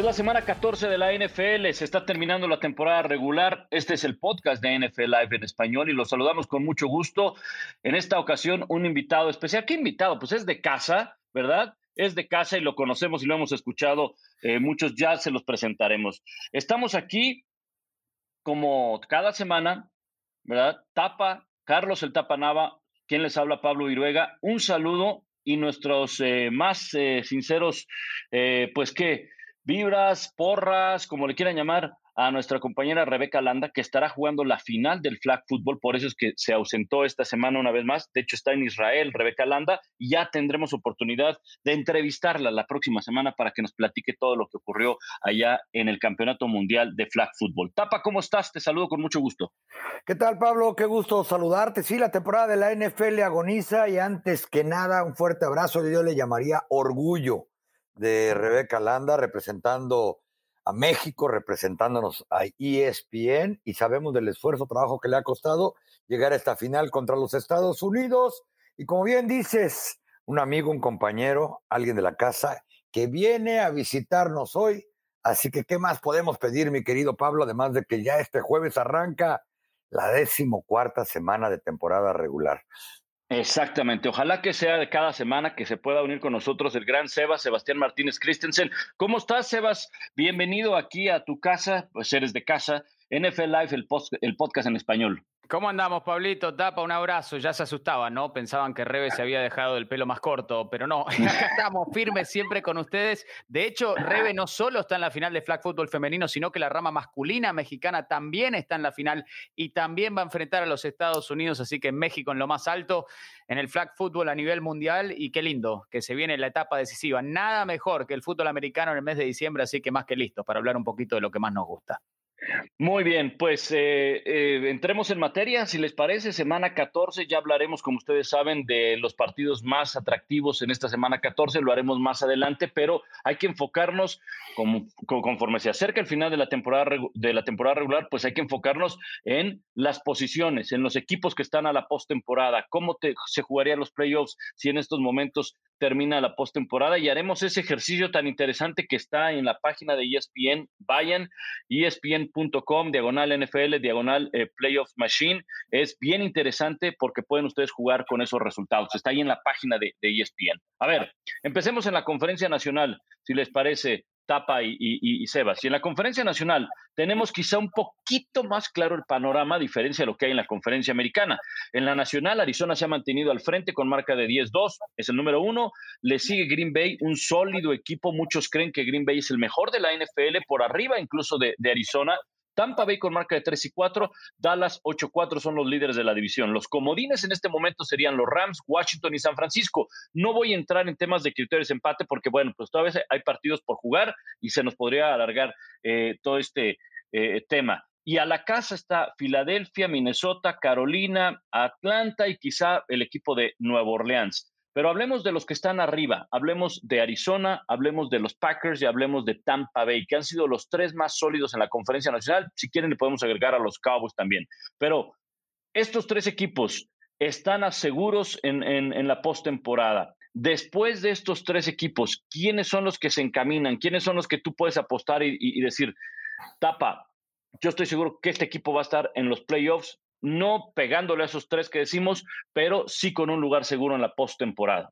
Es la semana 14 de la NFL, se está terminando la temporada regular. Este es el podcast de NFL Live en español y los saludamos con mucho gusto. En esta ocasión, un invitado especial. ¿Qué invitado? Pues es de casa, ¿verdad? Es de casa y lo conocemos y lo hemos escuchado eh, muchos, ya se los presentaremos. Estamos aquí como cada semana, ¿verdad? Tapa, Carlos el Tapa Nava, quien les habla, Pablo Viruega. Un saludo y nuestros eh, más eh, sinceros, pues que vibras, porras, como le quieran llamar, a nuestra compañera Rebeca Landa, que estará jugando la final del flag football, por eso es que se ausentó esta semana una vez más. De hecho, está en Israel, Rebeca Landa, y ya tendremos oportunidad de entrevistarla la próxima semana para que nos platique todo lo que ocurrió allá en el Campeonato Mundial de Flag Football. Tapa, ¿cómo estás? Te saludo con mucho gusto. ¿Qué tal, Pablo? Qué gusto saludarte. Sí, la temporada de la NFL agoniza y antes que nada, un fuerte abrazo, yo le llamaría orgullo de Rebeca Landa representando a México, representándonos a ESPN y sabemos del esfuerzo, trabajo que le ha costado llegar a esta final contra los Estados Unidos. Y como bien dices, un amigo, un compañero, alguien de la casa que viene a visitarnos hoy. Así que, ¿qué más podemos pedir, mi querido Pablo? Además de que ya este jueves arranca la decimocuarta semana de temporada regular. Exactamente. Ojalá que sea de cada semana que se pueda unir con nosotros el gran Sebas, Sebastián Martínez Christensen. ¿Cómo estás, Sebas? Bienvenido aquí a tu casa, pues eres de casa, NFL Live, el, podcast en español. ¿Cómo andamos, Pablito? Tapa, un abrazo. Ya se asustaban, ¿no? Pensaban que Rebe se había dejado el pelo más corto, pero no. Acá estamos firmes siempre con ustedes. De hecho, Rebe no solo está en la final de flag football femenino, sino que la rama masculina mexicana también está en la final y también va a enfrentar a los Estados Unidos. Así que México en lo más alto en el flag football a nivel mundial. Y qué lindo que se viene la etapa decisiva. Nada mejor que el fútbol americano en el mes de diciembre, así que más que listo para hablar un poquito de lo que más nos gusta. Muy bien, pues eh, eh, entremos en materia, si les parece, semana 14, ya hablaremos, como ustedes saben, de los partidos más atractivos en esta semana 14, lo haremos más adelante, pero hay que enfocarnos, como, conforme se acerca el final de la, temporada, de la temporada regular, pues hay que enfocarnos en las posiciones, en los equipos que están a la postemporada, cómo se jugarían los playoffs si en estos momentos termina la postemporada y haremos ese ejercicio tan interesante que está en la página de ESPN, vayan, ESPN com diagonal NFL, diagonal eh, Playoff Machine. Es bien interesante porque pueden ustedes jugar con esos resultados. Está ahí en la página de, de ESPN. A ver, empecemos en la conferencia nacional, si les parece. Tapa y, Sebas. Y en la conferencia nacional tenemos quizá un poquito más claro el panorama, a diferencia de lo que hay en la conferencia americana. En la nacional, Arizona se ha mantenido al frente con marca de 10-2, es el número uno. Le sigue Green Bay, un sólido equipo. Muchos creen que Green Bay es el mejor de la NFL, por arriba incluso de, de Arizona. Tampa Bay con marca de 3 y 4, Dallas 8-4 son los líderes de la división. Los comodines en este momento serían los Rams, Washington y San Francisco. No voy a entrar en temas de criterios de empate porque, bueno, pues todavía hay partidos por jugar y se nos podría alargar eh, todo este eh, tema. Y a la casa está Filadelfia, Minnesota, Carolina, Atlanta y quizá el equipo de Nueva Orleans. Pero hablemos de los que están arriba, hablemos de Arizona, hablemos de los Packers y hablemos de Tampa Bay, que han sido los tres más sólidos en la conferencia nacional. Si quieren, le podemos agregar a los Cowboys también. Pero estos tres equipos están seguros en, en, la postemporada. Después de estos tres equipos, ¿quiénes son los que se encaminan? ¿Quiénes son los que tú puedes apostar y decir, tapa, yo estoy seguro que este equipo va a estar en los playoffs no pegándole a esos tres que decimos, pero sí con un lugar seguro en la postemporada.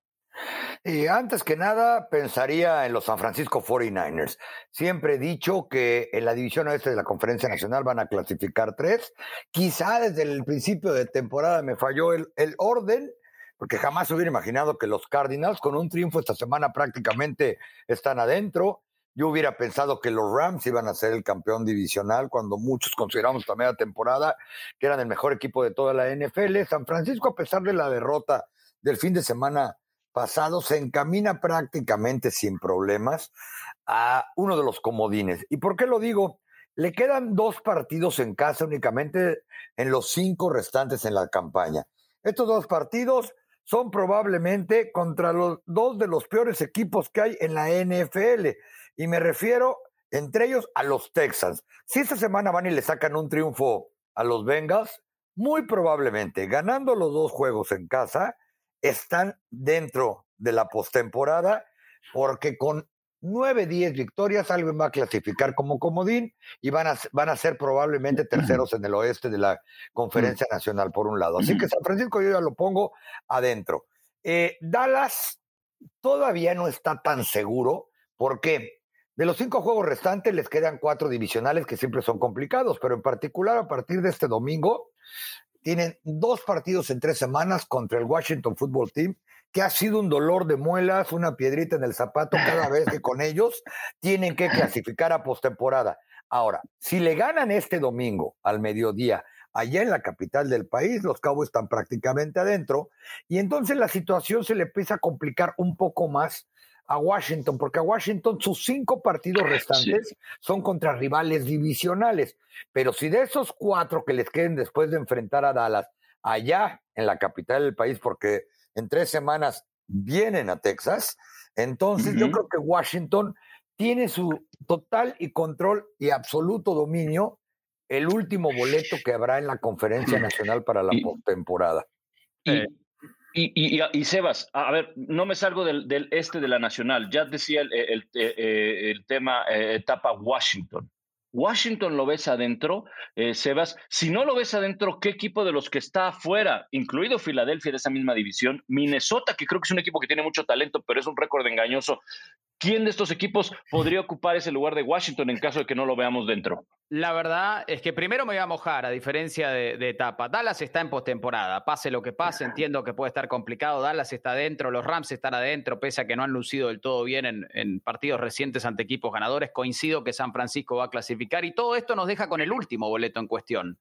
Y antes que nada, pensaría en los San Francisco 49ers. Siempre he dicho que en la división oeste de la Conferencia Nacional van a clasificar tres. Quizá desde el principio de temporada me falló el, el orden, porque jamás hubiera imaginado que los Cardinals, con un triunfo esta semana, prácticamente están adentro. Yo hubiera pensado que los Rams iban a ser el campeón divisional cuando muchos consideramos también la temporada que eran el mejor equipo de toda la NFL. San Francisco, a pesar de la derrota del fin de semana pasado, se encamina prácticamente sin problemas a uno de los comodines. ¿Y por qué lo digo? Le quedan dos partidos en casa únicamente en los cinco restantes en la campaña. Estos dos partidos son probablemente contra los dos de los peores equipos que hay en la NFL. Y me refiero, entre ellos, a los Texans. Si esta semana van y le sacan un triunfo a los Bengals, muy probablemente, ganando los dos juegos en casa, están dentro de la postemporada, porque con nueve, diez victorias, alguien va a clasificar como comodín y van a, van a ser probablemente terceros en el oeste de la conferencia nacional, por un lado. Así que San Francisco yo ya lo pongo adentro. Eh, Dallas todavía no está tan seguro porque de los cinco juegos restantes les quedan cuatro divisionales que siempre son complicados, pero en particular a partir de este domingo tienen dos partidos en tres semanas contra el Washington Football Team, que ha sido un dolor de muelas, una piedrita en el zapato cada vez que con ellos tienen que clasificar a postemporada. Ahora, si le ganan este domingo al mediodía allá en la capital del país, los Cowboys están prácticamente adentro, y entonces la situación se le empieza a complicar un poco más a Washington, porque a Washington sus cinco partidos restantes son contra rivales divisionales. Pero si de esos cuatro que les queden después de enfrentar a Dallas, allá en la capital del país, porque en tres semanas vienen a Texas, entonces yo creo que Washington tiene su total y control y absoluto dominio el último boleto que habrá en la conferencia nacional para la temporada. Y, y, Sebas, a ver, no me salgo del, este de la nacional. Ya decía el, el, eh, tema eh, etapa Washington. Washington lo ves adentro, eh, Sebas. Si no lo ves adentro, ¿qué equipo de los que está afuera, incluido Filadelfia de esa misma división, Minnesota, que creo que es un equipo que tiene mucho talento, pero es un récord engañoso, ¿quién de estos equipos podría ocupar ese lugar de Washington en caso de que no lo veamos dentro? La verdad es que primero me voy a mojar, a diferencia de, etapa. Dallas está en postemporada, pase lo que pase, entiendo que puede estar complicado. Dallas está adentro, los Rams están adentro, pese a que no han lucido del todo bien en, partidos recientes ante equipos ganadores. Coincido que San Francisco va a clasificar y todo esto nos deja con el último boleto en cuestión.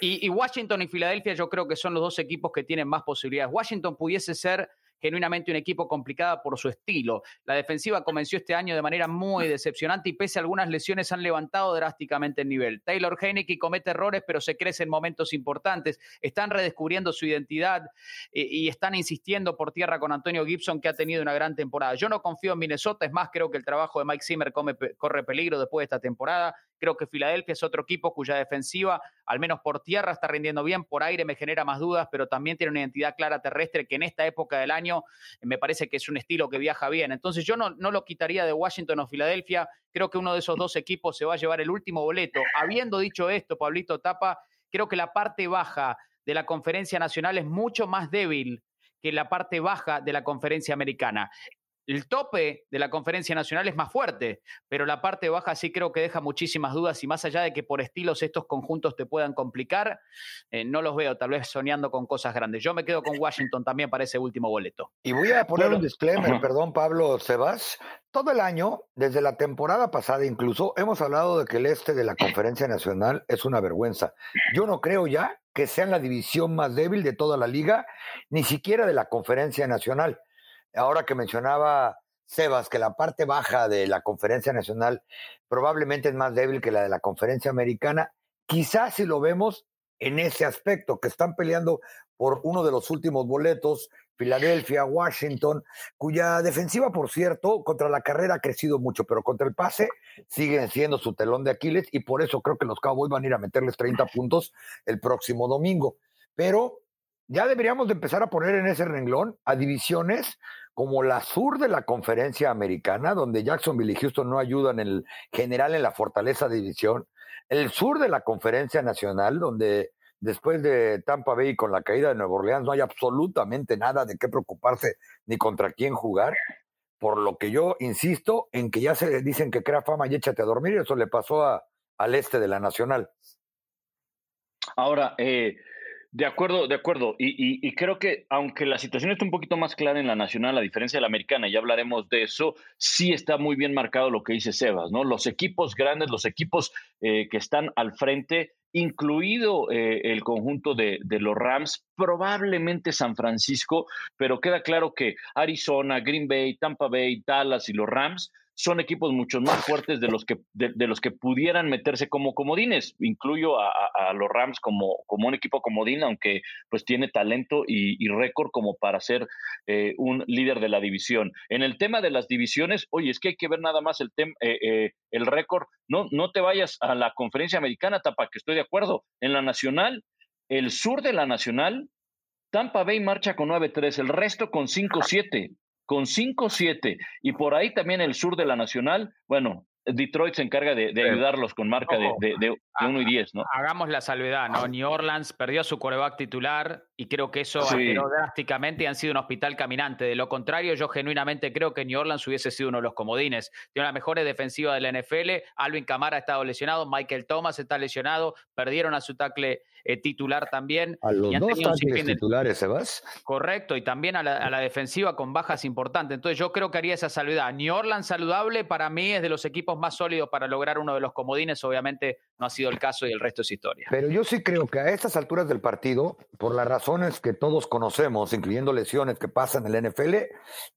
y Washington y Filadelfia yo creo que son los dos equipos que tienen más posibilidades. Washington pudiese ser genuinamente un equipo complicado por su estilo. La defensiva comenzó este año de manera muy decepcionante y pese a algunas lesiones han levantado drásticamente el nivel. Taylor Heineke comete errores, pero se crece en momentos importantes. Están redescubriendo su identidad eh, y están insistiendo por tierra con Antonio Gibson, que ha tenido una gran temporada. Yo no confío en Minnesota, es más, creo que el trabajo de Mike Zimmer corre peligro después de esta temporada. Creo que Filadelfia es otro equipo cuya defensiva, al menos por tierra, está rindiendo bien, por aire me genera más dudas, pero también tiene una identidad clara terrestre que en esta época del año eh, me parece que es un estilo que viaja bien. Entonces yo no, no lo quitaría de Washington o Filadelfia, creo que uno de esos dos equipos se va a llevar el último boleto. Habiendo dicho esto, Pablito Tapa, creo que la parte baja de la conferencia nacional es mucho más débil que la parte baja de la conferencia americana el tope de la conferencia nacional es más fuerte, pero la parte baja sí creo que deja muchísimas dudas y más allá de que por estilos estos conjuntos te puedan complicar, eh, no los veo tal vez soñando con cosas grandes. Yo me quedo con Washington también para ese último boleto. Y voy a poner un disclaimer, perdón Pablo Sebas. Todo el año, desde la temporada pasada incluso, hemos hablado de que el este de la conferencia nacional es una vergüenza. Yo no creo ya que sean la división más débil de toda la liga, ni siquiera de la conferencia nacional ahora que mencionaba Sebas, que la parte baja de la conferencia nacional probablemente es más débil que la de la conferencia americana, quizás si lo vemos en ese aspecto, que están peleando por uno de los últimos boletos, Filadelfia, Washington, cuya defensiva, por cierto, contra la carrera ha crecido mucho, pero contra el pase siguen siendo su telón de Aquiles y por eso creo que los Cowboys van a ir a meterles 30 puntos el próximo domingo. Pero ya deberíamos de empezar a poner en ese renglón a divisiones como la sur de la conferencia americana, donde Jacksonville y Houston no ayudan en el general en la fortaleza de división, el sur de la conferencia nacional, donde después de Tampa Bay con la caída de Nueva Orleans no hay absolutamente nada de qué preocuparse ni contra quién jugar, por lo que yo insisto en que ya se dicen que crea fama y échate a dormir, eso le pasó al este de la nacional. Ahora, eh, de acuerdo, de acuerdo. Y, creo que aunque la situación está un poquito más clara en la nacional, a diferencia de la americana, ya hablaremos de eso, sí está muy bien marcado lo que dice Sebas, ¿no? Los equipos grandes, los equipos eh, que están al frente, incluido eh, el conjunto de, los Rams, probablemente San Francisco, pero queda claro que Arizona, Green Bay, Tampa Bay, Dallas y los Rams son equipos mucho más fuertes de los que, de, los que pudieran meterse como comodines. Incluyo a, los Rams como, como un equipo comodín, aunque pues tiene talento y, récord como para ser eh, un líder de la división. En el tema de las divisiones, oye, es que hay que ver nada más el, tema eh, eh, el récord. No, no te vayas a la conferencia americana, Tapa, que estoy de acuerdo. En la nacional, el sur de la nacional, Tampa Bay marcha con 9-3, el resto con 5-7. Con 5-7 y por ahí también el sur de la Nacional, bueno, Detroit se encarga de, ayudarlos con marca de, de, 1 y 10, ¿no? Hagamos la salvedad, ¿no? New Orleans perdió su coreback titular y creo que eso alteró drásticamente y han sido un hospital caminante. De lo contrario, yo genuinamente creo que New Orleans hubiese sido uno de los comodines. Tiene la mejores defensiva de la NFL. Alvin Camara ha estado lesionado, Michael Thomas está lesionado, perdieron a su tackle eh, titular también. A los dos tackles titulares, Sebas. Correcto, y también a la, a la, defensiva con bajas importantes. Entonces yo creo que haría esa salvedad. New Orleans saludable para mí es de los equipos más sólidos para lograr uno de los comodines. Obviamente no ha sido el caso y el resto es historia. Pero yo sí creo que a estas alturas del partido, por las razones que todos conocemos, incluyendo lesiones que pasan en el NFL,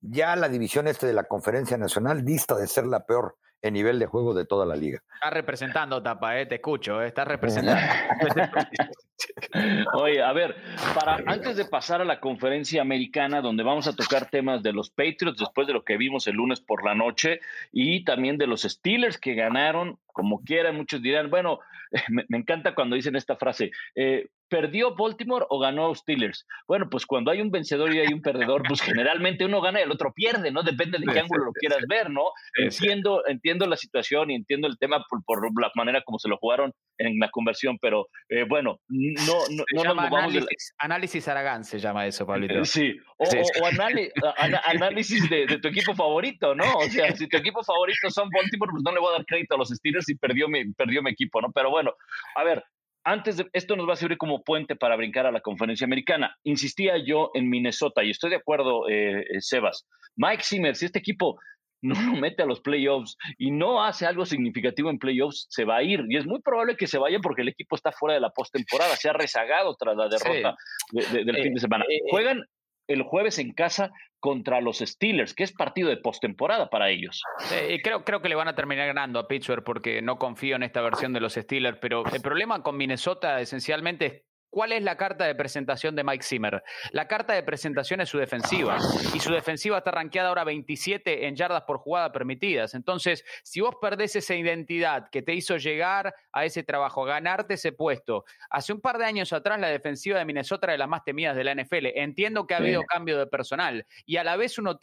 ya la división este de la Conferencia Nacional dista de ser la peor en nivel de juego de toda la liga. Estás representando, Tapa, eh, te escucho, eh, estás representando. Oye, a ver, para antes de pasar a la conferencia americana, donde vamos a tocar temas de los Patriots, después de lo que vimos el lunes por la noche, y también de los Steelers que ganaron, como quieran, muchos dirán, bueno, me, encanta cuando dicen esta frase, eh, ¿perdió Baltimore o ganó Steelers? Bueno, pues cuando hay un vencedor y hay un perdedor, pues generalmente uno gana y el otro pierde, ¿no? Depende de qué ángulo lo quieras ver, ¿no? Entiendo, entiendo la situación y entiendo el tema por, por la manera como se lo jugaron en la conversión, pero eh, bueno, no, no, no nos análisis, análisis Aragán se llama eso, Pablito. Sí, o, análisis de, de, tu equipo favorito, ¿no? O sea, si tu equipo favorito son Baltimore, pues no le voy a dar crédito a los Steelers y perdió mi, perdió mi equipo, ¿no? Pero bueno, a ver, antes de esto nos va a servir como puente para brincar a la conferencia americana. Insistía yo en Minnesota y estoy de acuerdo, eh, eh, Sebas. Mike Zimmer, si este equipo no lo mete a los playoffs y no hace algo significativo en playoffs, se va a ir. Y es muy probable que se vaya porque el equipo está fuera de la postemporada, se ha rezagado tras la derrota del fin de eh, semana. Juegan el jueves en casa contra los Steelers, que es partido de postemporada para ellos. creo, creo que le van a terminar ganando a Pittsburgh porque no confío en esta versión de los Steelers, pero el problema con Minnesota esencialmente es ¿Cuál es la carta de presentación de Mike Zimmer? La carta de presentación es su defensiva. Y su defensiva está rankeada ahora 27 en yardas por jugada permitidas. Entonces, si vos perdés esa identidad que te hizo llegar a ese trabajo, ganarte ese puesto, hace un par de años atrás la defensiva de Minnesota era de las más temidas de la NFL. Entiendo que ha habido cambio de personal y a la vez uno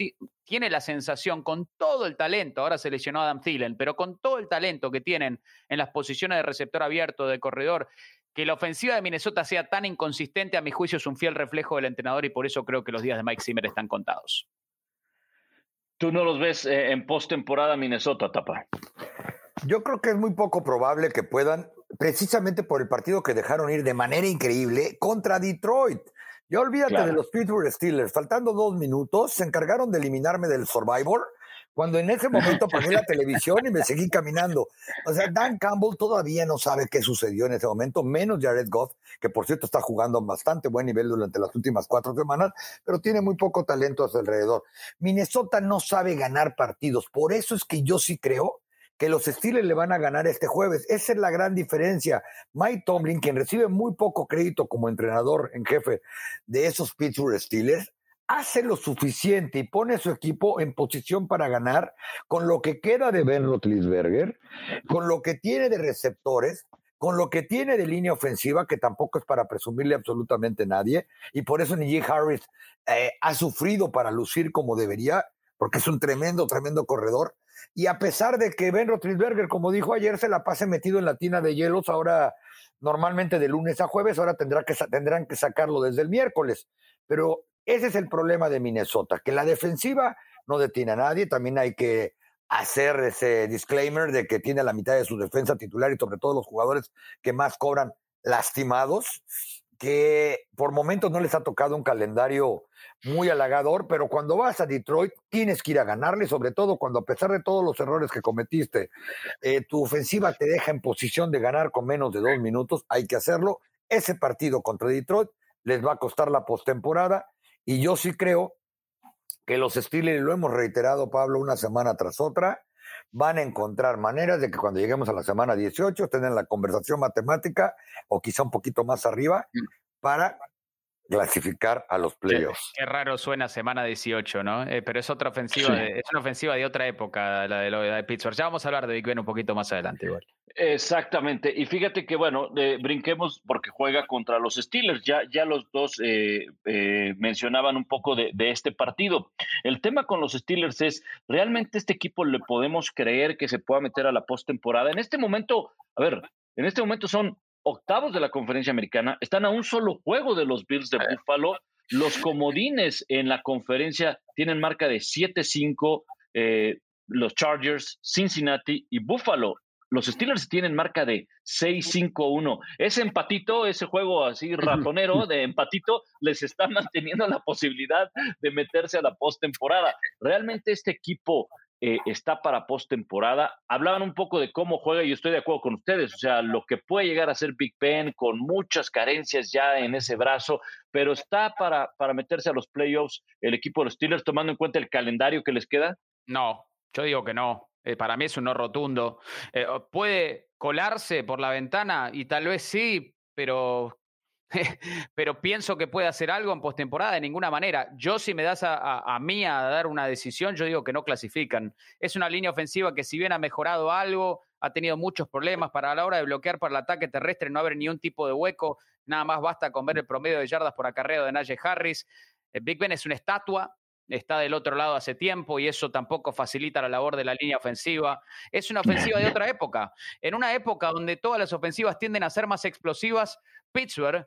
tiene la sensación, con todo el talento, ahora se lesionó Adam Thielen, pero con todo el talento que tienen en las posiciones de receptor abierto, de corredor, que la ofensiva de Minnesota sea tan inconsistente, a mi juicio, es un fiel reflejo del entrenador y por eso creo que los días de Mike Zimmer están contados. ¿Tú no los ves eh, en postemporada Minnesota, Tapa? Yo creo que es muy poco probable que puedan, precisamente por el partido que dejaron ir de manera increíble contra Detroit. Ya olvídate de los Pittsburgh Steelers. Faltando dos minutos, se encargaron de eliminarme del Survivor cuando en ese momento apagué la televisión y me seguí caminando. O sea, Dan Campbell todavía no sabe qué sucedió en ese momento, menos Jared Goff, que por cierto está jugando a bastante buen nivel durante las últimas cuatro semanas, pero tiene muy poco talento a su alrededor. Minnesota no sabe ganar partidos, por eso es que yo sí creo que los Steelers le van a ganar este jueves. Esa es la gran diferencia. Mike Tomlin, quien recibe muy poco crédito como entrenador en jefe de esos Pittsburgh Steelers, hace lo suficiente y pone a su equipo en posición para ganar con lo que queda de Ben Roethlisberger, con lo que tiene de receptores, con lo que tiene de línea ofensiva, que tampoco es para presumirle absolutamente nadie, y por eso Nijee Harris eh, ha sufrido para lucir como debería, porque es un tremendo, tremendo corredor. Y a pesar de que Ben Roethlisberger, como dijo ayer, se la pase metido en la tina de hielos, ahora normalmente de lunes a jueves, ahora tendrá que, tendrán que sacarlo desde el miércoles. Pero ese es el problema de Minnesota, que la defensiva no detiene a nadie. También hay que hacer ese disclaimer de que tiene la mitad de su defensa titular y sobre todo los jugadores que más cobran lastimados, que por momentos no les ha tocado un calendario muy halagador, pero cuando vas a Detroit tienes que ir a ganarle, sobre todo cuando a pesar de todos los errores que cometiste, eh, tu ofensiva te deja en posición de ganar con menos de dos minutos, hay que hacerlo. Ese partido contra Detroit les va a costar la postemporada y yo sí creo que los Steelers, lo hemos reiterado, Pablo, una semana tras otra, van a encontrar maneras de que cuando lleguemos a la semana 18 tengan la conversación matemática o quizá un poquito más arriba mm. para clasificar a los playoffs. Qué, raro suena semana 18, ¿no? Eh, pero es otra ofensiva, es una ofensiva de otra época, la de, la de Pittsburgh. Ya vamos a hablar de Big Ben un poquito más adelante igual. Exactamente. Y fíjate que, bueno, brinquemos porque juega contra los Steelers. Ya, ya los dos eh, eh, mencionaban un poco de, de, este partido. El tema con los Steelers es, ¿realmente este equipo le podemos creer que se pueda meter a la postemporada? En este momento, a ver, en este momento son octavos de la conferencia americana, están a un solo juego de los Bills de Buffalo. Los comodines en la conferencia tienen marca de 7-5, eh, los Chargers, Cincinnati y Buffalo. Los Steelers tienen marca de 6-5-1. Ese empatito, ese juego así ratonero de empatito, les está manteniendo la posibilidad de meterse a la postemporada. Realmente este equipo eh, está para postemporada. Hablaban un poco de cómo juega y estoy de acuerdo con ustedes. O sea, lo que puede llegar a ser Big Ben con muchas carencias ya en ese brazo, pero está para, para meterse a los playoffs el equipo de los Steelers tomando en cuenta el calendario que les queda. No, yo digo que no. Eh, para mí es un no rotundo. Eh, puede colarse por la ventana y tal vez sí, pero pero pienso que puede hacer algo en postemporada de ninguna manera. Yo, si me das a, mí a dar una decisión, yo digo que no clasifican. Es una línea ofensiva que, si bien ha mejorado algo, ha tenido muchos problemas para la hora de bloquear para el ataque terrestre, no abre ni un tipo de hueco. Nada más basta con ver el promedio de yardas por acarreo de Najee Harris. El Big Ben es una estatua, está del otro lado hace tiempo y eso tampoco facilita la labor de la línea ofensiva. Es una ofensiva de otra época. En una época donde todas las ofensivas tienden a ser más explosivas, Pittsburgh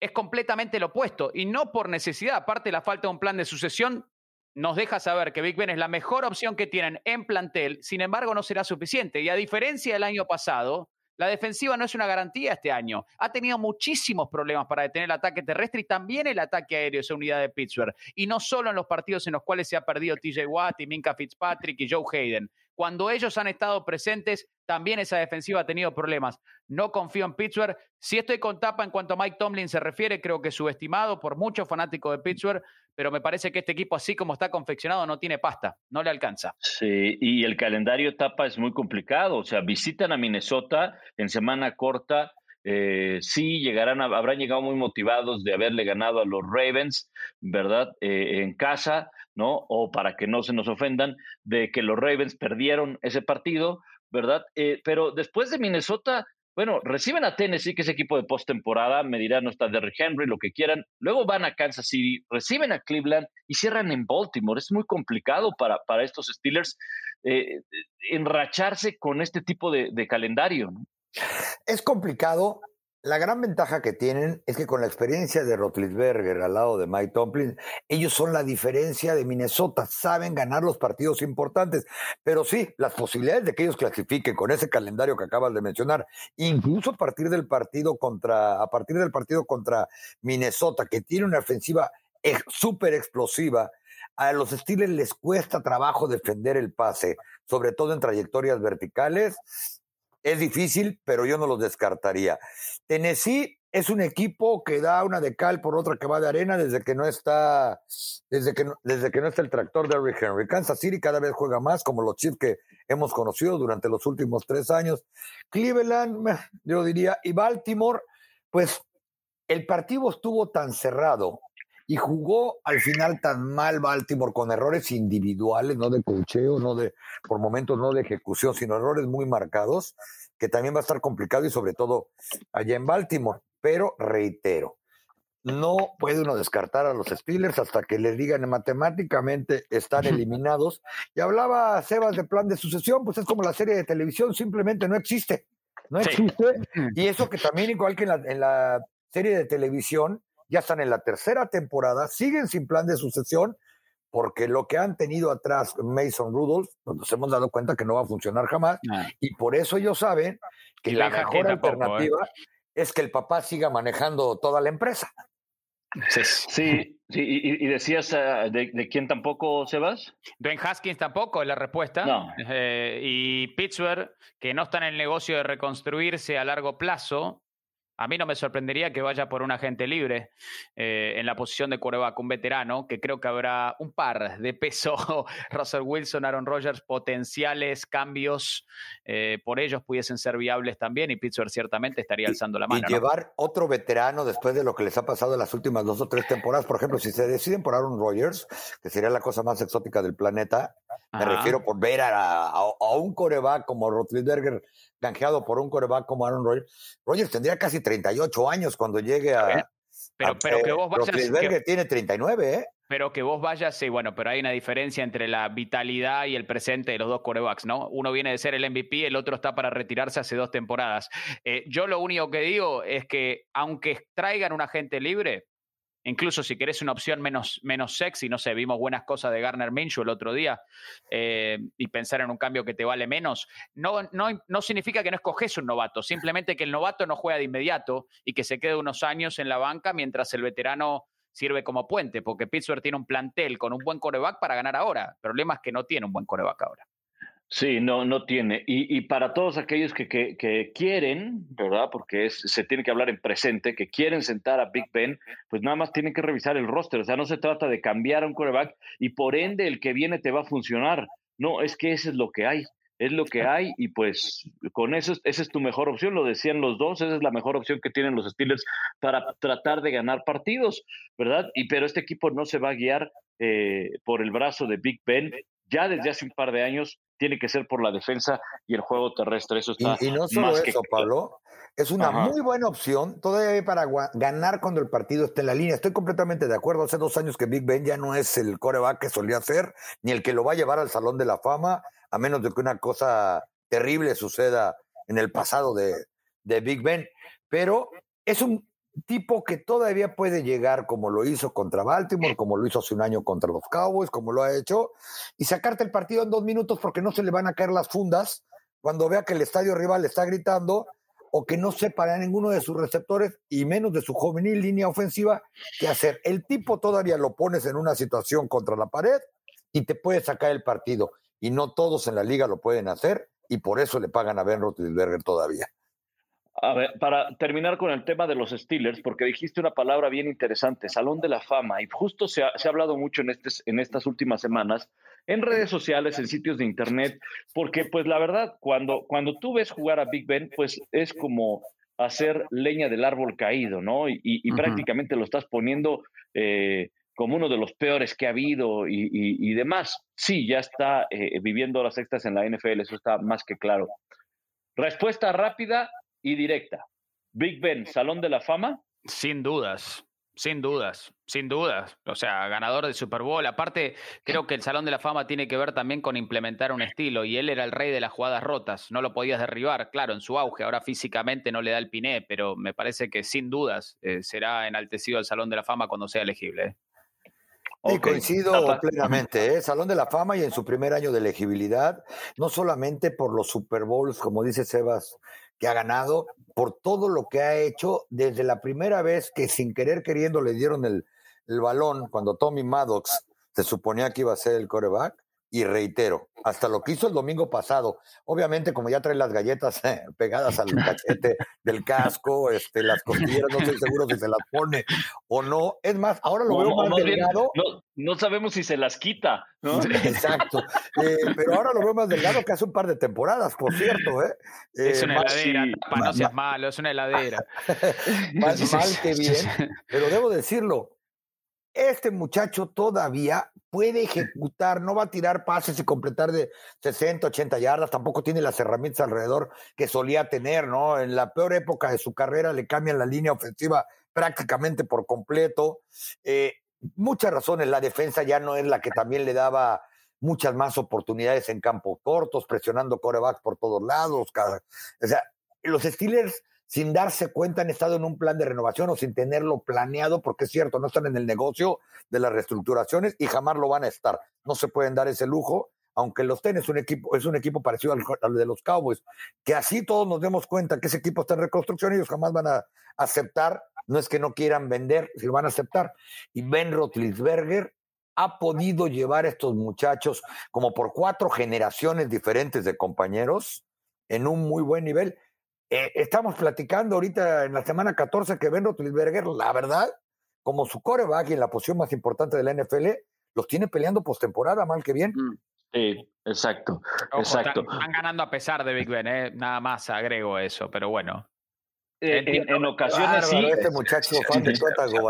es completamente lo opuesto y no por necesidad, aparte la falta de un plan de sucesión, nos deja saber que Big Ben es la mejor opción que tienen en plantel, sin embargo no será suficiente. Y a diferencia del año pasado, la defensiva no es una garantía este año. Ha tenido muchísimos problemas para detener el ataque terrestre y también el ataque aéreo esa unidad de Pittsburgh. Y no solo en los partidos en los cuales se ha perdido TJ Watt y Minka Fitzpatrick y Joe Hayden. Cuando ellos han estado presentes, también esa defensiva ha tenido problemas. No confío en Pittsburgh. Si estoy con tapa en cuanto a Mike Tomlin se refiere, creo que subestimado por muchos fanáticos de Pittsburgh, pero me parece que este equipo, así como está confeccionado, no tiene pasta, no le alcanza. Sí, y el calendario tapa es muy complicado. O sea, visitan a Minnesota en semana corta. Eh, sí, llegarán, habrán llegado muy motivados de haberle ganado a los Ravens, ¿verdad? Eh, en casa, ¿no? O para que no se nos ofendan, de que los Ravens perdieron ese partido, ¿verdad? Eh, pero después de Minnesota, bueno, reciben a Tennessee, que es equipo de postemporada, me dirán, no está Derrick Henry, lo que quieran. Luego van a Kansas City, reciben a Cleveland y cierran en Baltimore. Es muy complicado para, para estos Steelers enracharse con este tipo de, de calendario. ¿no? Es complicado, la gran ventaja que tienen es que con la experiencia de Rotlisberger al lado de Mike Tomlin, ellos son la diferencia de Minnesota, saben ganar los partidos importantes, pero sí, las posibilidades de que ellos clasifiquen con ese calendario que acabas de mencionar, incluso a partir del partido contra, a partir del partido contra Minnesota, que tiene una ofensiva súper explosiva, a los Steelers les cuesta trabajo defender el pase, sobre todo en trayectorias verticales es difícil, pero yo no los descartaría. Tennessee es un equipo que da una de cal por otra que va de arena desde que no está, desde que no, desde que no está el tractor de Rick Henry. Kansas City cada vez juega más, como los Chiefs que hemos conocido durante los últimos tres años. Cleveland, yo diría, y Baltimore, pues el partido estuvo tan cerrado y jugó al final tan mal Baltimore con errores individuales, no de cocheo, no de, por momentos no de ejecución, sino errores muy marcados, que también va a estar complicado y sobre todo allá en Baltimore. Pero reitero, no puede uno descartar a los Steelers hasta que les digan matemáticamente están eliminados. Y hablaba Sebas de plan de sucesión, pues es como la serie de televisión, simplemente no existe. No existe. Y eso que también, igual que en la, en la serie de televisión, ya están en la tercera temporada, siguen sin plan de sucesión, porque lo que han tenido atrás Mason Rudolph, pues, nos hemos dado cuenta que no va a funcionar jamás, Ah. y por eso ellos saben que Y la mejor tampoco, alternativa es que el papá siga manejando toda la empresa. Sí. Sí, sí y, y decías uh, de, de, quién tampoco, Sebas? Dwayne Haskins tampoco es la respuesta. No. Eh, y Pittsburgh, que no está en el negocio de reconstruirse a largo plazo, A mí no me sorprendería que vaya por un agente libre eh, en la posición de coreback, un veterano, que creo que habrá un par de peso. Russell Wilson, Aaron Rodgers, potenciales cambios eh, por ellos pudiesen ser viables también y Pittsburgh ciertamente estaría alzando la mano. Y llevar otro veterano después de lo que les ha pasado en las últimas dos o tres temporadas, por ejemplo, si se deciden por Aaron Rodgers, que sería la cosa más exótica del planeta, me refiero por ver a, un coreback como Roethlisberger canjeado por un coreback como Aaron Rodgers. Rodgers tendría casi 38 años cuando llegue a. Pero, pero que vos vayas. Que, tiene 39, ¿eh? Pero que vos vayas, sí, bueno, pero hay una diferencia entre la vitalidad y el presente de los dos corebacks, ¿no? Uno viene de ser el MVP, el otro está para retirarse hace dos temporadas. Eh, yo lo único que digo es que, aunque traigan un agente libre, Incluso si querés una opción menos, menos sexy, no sé, vimos buenas cosas de Garner Minshew el otro día eh, y pensar en un cambio que te vale menos, no, no, no significa que no escoges un novato, simplemente que el novato no juega de inmediato y que se quede unos años en la banca mientras el veterano sirve como puente, porque Pittsburgh tiene un plantel con un buen coreback para ganar ahora. El problema es que no tiene un buen coreback ahora. Sí, no, no tiene. Y, para todos aquellos que, que, quieren, ¿verdad? Porque es, se tiene que hablar en presente, que quieren sentar a Big Ben, pues nada más tienen que revisar el roster. O sea, no se trata de cambiar a un quarterback y por ende el que viene te va a funcionar. No, es que eso es lo que hay. Es lo que hay y pues con eso, esa es tu mejor opción, lo decían los dos, esa es la mejor opción que tienen los Steelers para tratar de ganar partidos, ¿verdad? Y pero este equipo no se va a guiar eh, por el brazo de Big Ben, ya desde hace un par de años tiene que ser por la defensa y el juego terrestre. Eso está y, no solo eso, Pablo. Es una muy buena opción todavía para ganar cuando el partido esté en la línea. Estoy completamente de acuerdo. Hace dos años que Big Ben ya no es el coreback que solía ser, ni el que lo va a llevar al Salón de la Fama, a menos de que una cosa terrible suceda en el pasado de, de Big Ben. Pero es un tipo que todavía puede llegar como lo hizo contra Baltimore, como lo hizo hace un año contra los Cowboys, como lo ha hecho, y sacarte el partido en dos minutos porque no se le van a caer las fundas cuando vea que el estadio rival le está gritando o que no sepa a ninguno de sus receptores y menos de su juvenil línea ofensiva qué hacer. El tipo todavía lo pones en una situación contra la pared y te puede sacar el partido. Y no todos en la liga lo pueden hacer y por eso le pagan a Ben Roethlisberger todavía. A ver, para terminar con el tema de los Steelers, porque dijiste una palabra bien interesante, Salón de la Fama, y justo se ha, hablado mucho en, este, en estas últimas semanas, en redes sociales, en sitios de internet, porque pues la verdad, cuando, cuando tú ves jugar a Big Ben, pues es como hacer leña del árbol caído, ¿no? Y, prácticamente lo estás poniendo eh, como uno de los peores que ha habido y, demás. Sí, ya está eh, viviendo las sextas en la NFL, eso está más que claro. Respuesta rápida, y directa. Big Ben, Salón de la Fama. Sin dudas, sin dudas, sin dudas. O sea, ganador del Super Bowl. Aparte, creo que el Salón de la Fama tiene que ver también con implementar un estilo. Y él era el rey de las jugadas rotas. No lo podías derribar, claro, en su auge. Ahora físicamente no le da el piné, pero me parece que sin dudas eh, será enaltecido el Salón de la Fama cuando sea elegible. ¿eh? Y coincido plenamente, ¿eh? Salón de la Fama y en su primer año de elegibilidad, no solamente por los Super Bowls, como dice Sebas, que ha ganado, por todo lo que ha hecho desde la primera vez que sin querer queriendo le dieron el, el balón, cuando Tommy Maddox se suponía que iba a ser el coreback, y reitero, hasta lo que hizo el domingo pasado, obviamente como ya trae las galletas eh, pegadas al cachete del casco, este, las costillas, no estoy seguro si se las pone o no. Es más, ahora lo veo más, delgado. no, sabemos si se las quita. Exacto. Eh, pero ahora lo veo más delgado que hace un par de temporadas, por cierto. ¿eh? es una heladera, no seas malo, es una heladera. más mal que bien, pero debo decirlo, este muchacho todavía puede ejecutar, no va a tirar pases y completar de 60, 80 yardas, tampoco tiene las herramientas alrededor que solía tener, ¿no? En la peor época de su carrera le cambian la línea ofensiva prácticamente por completo. Eh, muchas razones, la defensa ya no es la que también le daba muchas más oportunidades en campos cortos, presionando corebacks por todos lados. o sea, los Steelers sin darse cuenta han estado en un plan de renovación o sin tenerlo planeado, porque es cierto, no están en el negocio de las reestructuraciones y jamás lo van a estar. No se pueden dar ese lujo, aunque los ten es un equipo, es un equipo parecido al, de los Cowboys, que así todos nos demos cuenta que ese equipo está en reconstrucción ellos jamás van a aceptar, no es que no quieran vender, si lo van a aceptar. Y Ben Rotlisberger ha podido llevar a estos muchachos como por cuatro generaciones diferentes de compañeros en un muy buen nivel eh, estamos platicando ahorita en la semana 14 que Ben Roethlisberger, la verdad, como su coreback y en la posición más importante de la NFL, los tiene peleando postemporada, mal que bien. Mm. Sí, exacto, exacto. Están, ganando a pesar de Big Ben, ¿eh? nada más agrego eso, pero bueno. Eh, en, ocasiones sí. Este muchacho fan de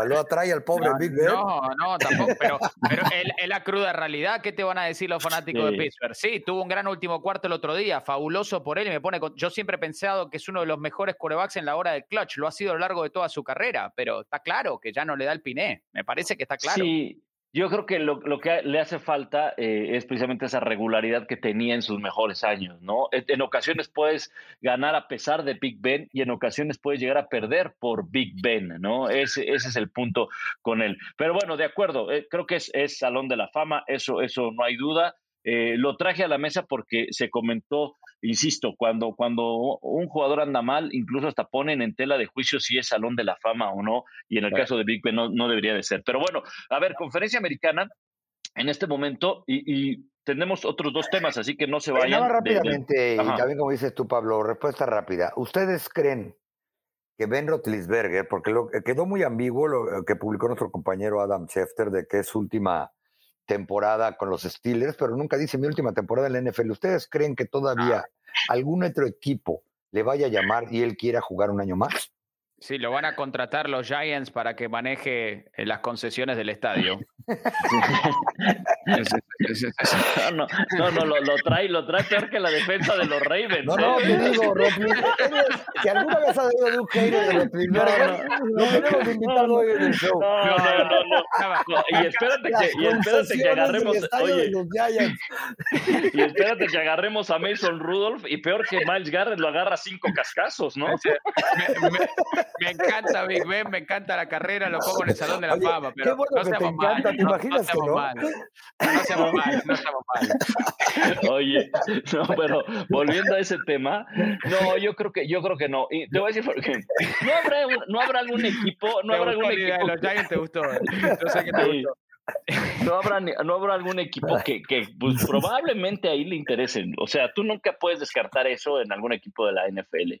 lo atrae al pobre Big Ben. No, no, tampoco. Pero, pero es la cruda realidad. ¿Qué te van a decir los fanáticos de Pittsburgh? Sí, tuvo un gran último cuarto el otro día. Fabuloso por él. Y me pone. Yo siempre he pensado que es uno de los mejores corebacks en la hora del clutch. Lo ha sido a lo largo de toda su carrera. Pero está claro que ya no le da el piné. Me parece que está claro. Sí, yo creo que lo, que le hace falta eh, es precisamente esa regularidad que tenía en sus mejores años, ¿no? En ocasiones puedes ganar a pesar de Big Ben y en ocasiones puedes llegar a perder por Big Ben, ¿no? Ese, ese es el punto con él. Pero bueno, de acuerdo, eh, creo que es, es, Salón de la Fama, eso, eso no hay duda. Eh, lo traje a la mesa porque se comentó insisto, cuando, cuando un jugador anda mal, incluso hasta ponen en tela de juicio si es salón de la fama o no, y en el caso de Big Ben no, debería de ser. Pero bueno, a ver, conferencia americana en este momento, y, tenemos otros dos temas, así que no se vayan. Nada rápidamente, y también como dices tú, Pablo, respuesta rápida. ¿Ustedes creen que Ben Roethlisberger, porque lo, quedó muy ambiguo lo que publicó nuestro compañero Adam Schefter de que es última temporada con los Steelers, pero nunca dice mi última temporada en la NFL. ¿Ustedes creen que todavía ah. algún otro equipo le vaya a llamar y él quiera jugar un año más? Sí, lo van a contratar los Giants para que maneje eh, las concesiones del estadio. No, no, no, lo, trae, lo trae peor que la defensa de los Ravens. No, no, te ¿eh? digo, si alguna vez ha oído de un hater de primeros, no, tenemos invitado hoy en el show. No, no, no, no. Y espérate que, y espérate que agarremos, oye, y espérate que agarremos a Mason Rudolph y peor que Miles Garrett lo agarra cinco cascazos, ¿no? me encanta Big Ben, me encanta la carrera, lo pongo en el Salón de la Fama, pero qué bueno no que te encanta, ¿te imaginas no, no que no? Mal, no seamos mal, no seamos mal. Oye, no, pero volviendo a ese tema, no, yo creo que, yo creo que no. Y te voy a decir por qué. No habrá, no habrá algún equipo, no habrá algún equipo. Los Giants te gustó, yo sé que te gustó. No habrá, no habrá algún equipo que, que pues, probablemente ahí le interesen. O sea, tú nunca puedes descartar eso en algún equipo de la NFL.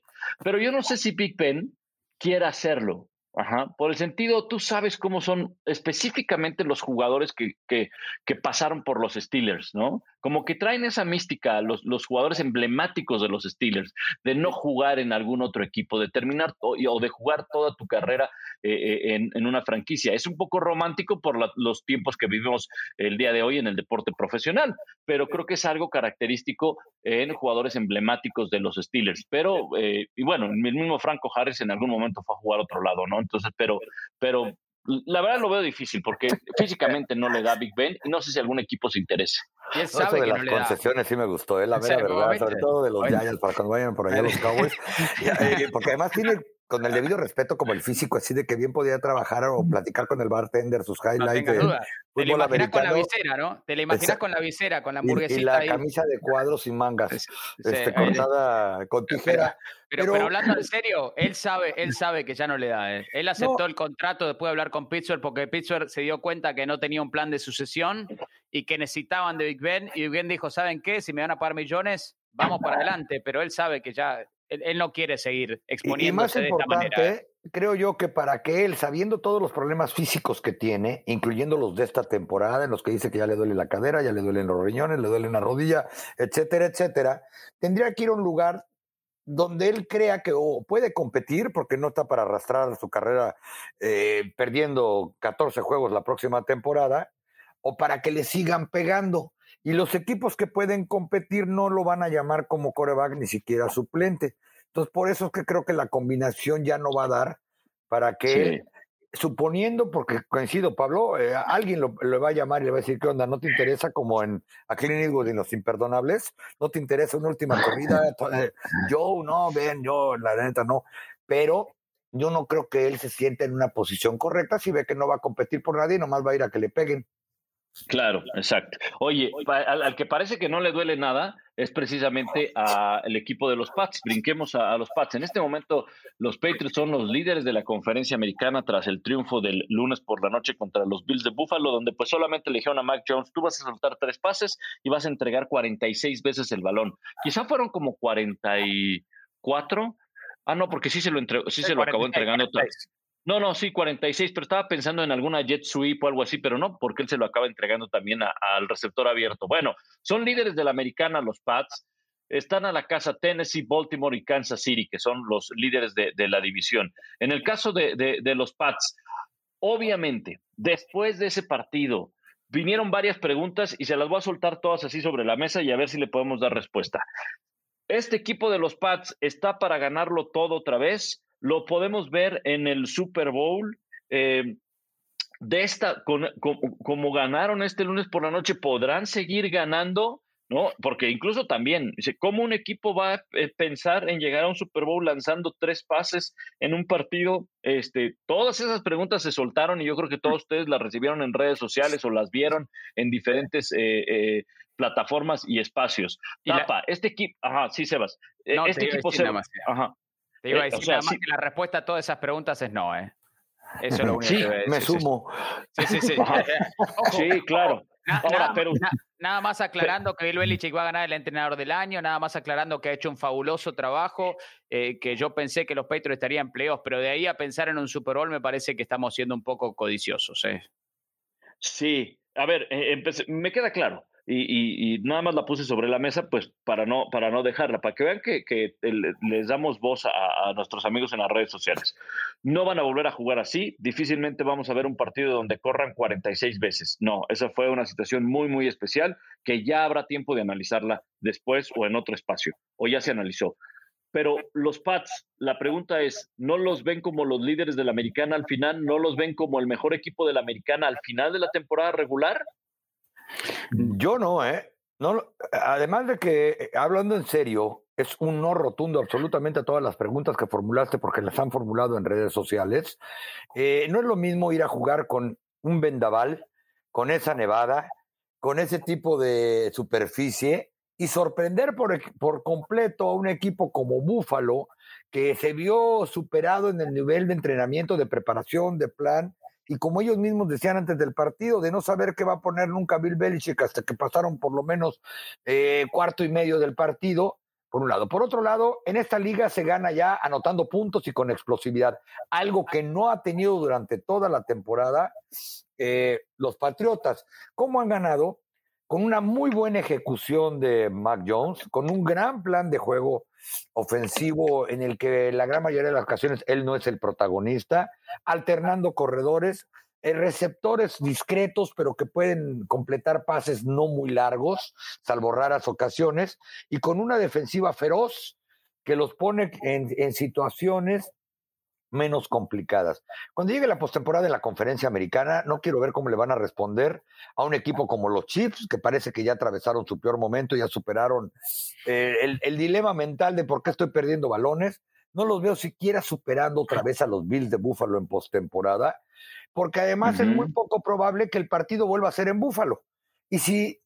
Pero yo no sé si Big Ben quiera hacerlo. Ajá. Por el sentido, tú sabes cómo son específicamente los jugadores que, que, que, pasaron por los Steelers, ¿no? Como que traen esa mística, los, los jugadores emblemáticos de los Steelers, de no jugar en algún otro equipo, de terminar o de jugar toda tu carrera eh, eh, en, en, una franquicia. Es un poco romántico por los tiempos que vivimos el día de hoy en el deporte profesional, pero creo que es algo característico en jugadores emblemáticos de los Steelers. Pero, eh, y bueno, el mismo Franco Harris en algún momento fue a jugar a otro lado, ¿no? Entonces, pero, pero la verdad lo veo difícil porque físicamente no le da Big Ben y no sé si algún equipo se interese. Y él sabe de las concesiones sí me gustó, ¿eh? la verdad, sobre todo de los Giants para cuando vayan por allá los Cowboys, eh, porque además tiene con el debido respeto como el físico, así de que bien podía trabajar o platicar con el bartender sus highlights. No Te lo imaginas con la visera, ¿no? Te la imaginas con la visera, con la hamburguesita. Y, la camisa de cuadros y mangas, este, cortada con tijera. Pero, pero, hablando en serio, él sabe, él sabe que ya no le da. Eh. Él aceptó el contrato después de hablar con Pittsburgh porque Pittsburgh se dio cuenta que no tenía un plan de sucesión y que necesitaban de Big Ben. Y Big Ben dijo, ¿saben qué? Si me van a pagar millones, vamos para adelante. Pero él sabe que ya él, no quiere seguir exponiéndose y más de esta manera. Creo yo que para que él, sabiendo todos los problemas físicos que tiene, incluyendo los de esta temporada, en los que dice que ya le duele la cadera, ya le duelen los riñones, le duele una rodilla, etcétera, etcétera, tendría que ir a un lugar donde él crea que puede competir, porque no está para arrastrar su carrera eh, perdiendo 14 juegos la próxima temporada, o para que le sigan pegando. Y los equipos que pueden competir no lo van a llamar como coreback ni siquiera suplente. Entonces, por eso es que creo que la combinación ya no va a dar para que suponiendo, porque coincido, Pablo, eh, alguien lo, va a llamar y le va a decir, ¿qué onda? ¿No te interesa como en a Clint Eastwood y Los Imperdonables? ¿No te interesa una última corrida? Yo, no, ven, yo, la neta, no. Pero yo no creo que él se sienta en una posición correcta si ve que no va a competir por nadie, nomás va a ir a que le peguen. Claro, exacto. Oye, al, que parece que no le duele nada es precisamente al equipo de los Pats. Brinquemos a, los Pats. En este momento, los Patriots son los líderes de la conferencia americana tras el triunfo del lunes por la noche contra los Bills de Buffalo, donde pues solamente le dijeron a Mac Jones, tú vas a soltar tres pases y vas a entregar 46 veces el balón. Quizá fueron como 44 Ah, no, porque sí se lo, entregó, sí se lo acabó entregando. No, no, sí, 46, pero estaba pensando en alguna jet sweep o algo así, pero no, porque él se lo acaba entregando también al receptor abierto. Bueno, son líderes de la americana los Pats. Están a la casa Tennessee, Baltimore y Kansas City, que son los líderes de, la división. En el caso de, de los Pats, obviamente, después de ese partido, vinieron varias preguntas y se las voy a soltar todas así sobre la mesa y a ver si le podemos dar respuesta. Este equipo de los Pats está para ganarlo todo otra vez lo podemos ver en el Super Bowl. Eh, de esta, como ganaron este lunes por la noche, podrán seguir ganando, ¿no? Porque incluso también, ¿cómo un equipo va a eh, pensar en llegar a un Super Bowl lanzando tres pases en un partido? Este, todas esas preguntas se soltaron y yo creo que todos ustedes las recibieron en redes sociales o las vieron en diferentes eh, plataformas y espacios. Tapa, este equipo, ajá, sí, Sebas. este equipo se, ajá, te iba a eh, decir nada más que la respuesta a todas esas preguntas es no, ¿eh? Eso es lo único que me sumo. Sí, sí, sí. sí, claro. nada, pero... nada, más aclarando que Bill Belichick va a ganar el entrenador del año, nada más aclarando que ha hecho un fabuloso trabajo, eh, que yo pensé que los Patriots estarían empleados, pero de ahí a pensar en un Super Bowl me parece que estamos siendo un poco codiciosos. ¿eh? Sí, a ver, eh, me queda claro y, nada más la puse sobre la mesa, pues para no, para no dejarla, para que vean que, les damos voz a, nuestros amigos en las redes sociales. No van a volver a jugar así, difícilmente vamos a ver un partido donde corran 46 veces. No, esa fue una situación muy, muy especial que ya habrá tiempo de analizarla después o en otro espacio, o ya se analizó. Pero los Pats, la pregunta es, ¿no los ven como los líderes de la americana al final? ¿No los ven como el mejor equipo de la americana al final de la temporada regular? Yo no, ¿eh? No, además de que, eh, hablando en serio, es un no rotundo absolutamente a todas las preguntas que formulaste porque las han formulado en redes sociales. Eh, no es lo mismo ir a jugar con un vendaval, con esa nevada, con ese tipo de superficie y sorprender por, por completo a un equipo como Búfalo, que se vio superado en el nivel de entrenamiento, de preparación, de plan, y como ellos mismos decían antes del partido, de no saber qué va a poner nunca Bill Belichick hasta que pasaron por lo menos eh, cuarto y medio del partido, por un lado. Por otro lado, en esta liga se gana ya anotando puntos y con explosividad, algo que no ha tenido durante toda la temporada eh, los Patriotas. ¿Cómo han ganado? Con una muy buena ejecución de Mac Jones, con un gran plan de juego ofensivo en el que la gran mayoría de las ocasiones él no es el protagonista, alternando corredores, eh, receptores discretos, pero que pueden completar pases no muy largos, salvo raras ocasiones, y con una defensiva feroz que los pone en, en situaciones menos complicadas. Cuando llegue la postemporada de la conferencia americana, no quiero ver cómo le van a responder a un equipo como los Chiefs, que parece que ya atravesaron su peor momento, ya superaron eh, el, dilema mental de por qué estoy perdiendo balones. No los veo siquiera superando otra vez a los Bills de Búfalo en postemporada, porque además es muy poco probable que el partido vuelva a ser en Búfalo. Y si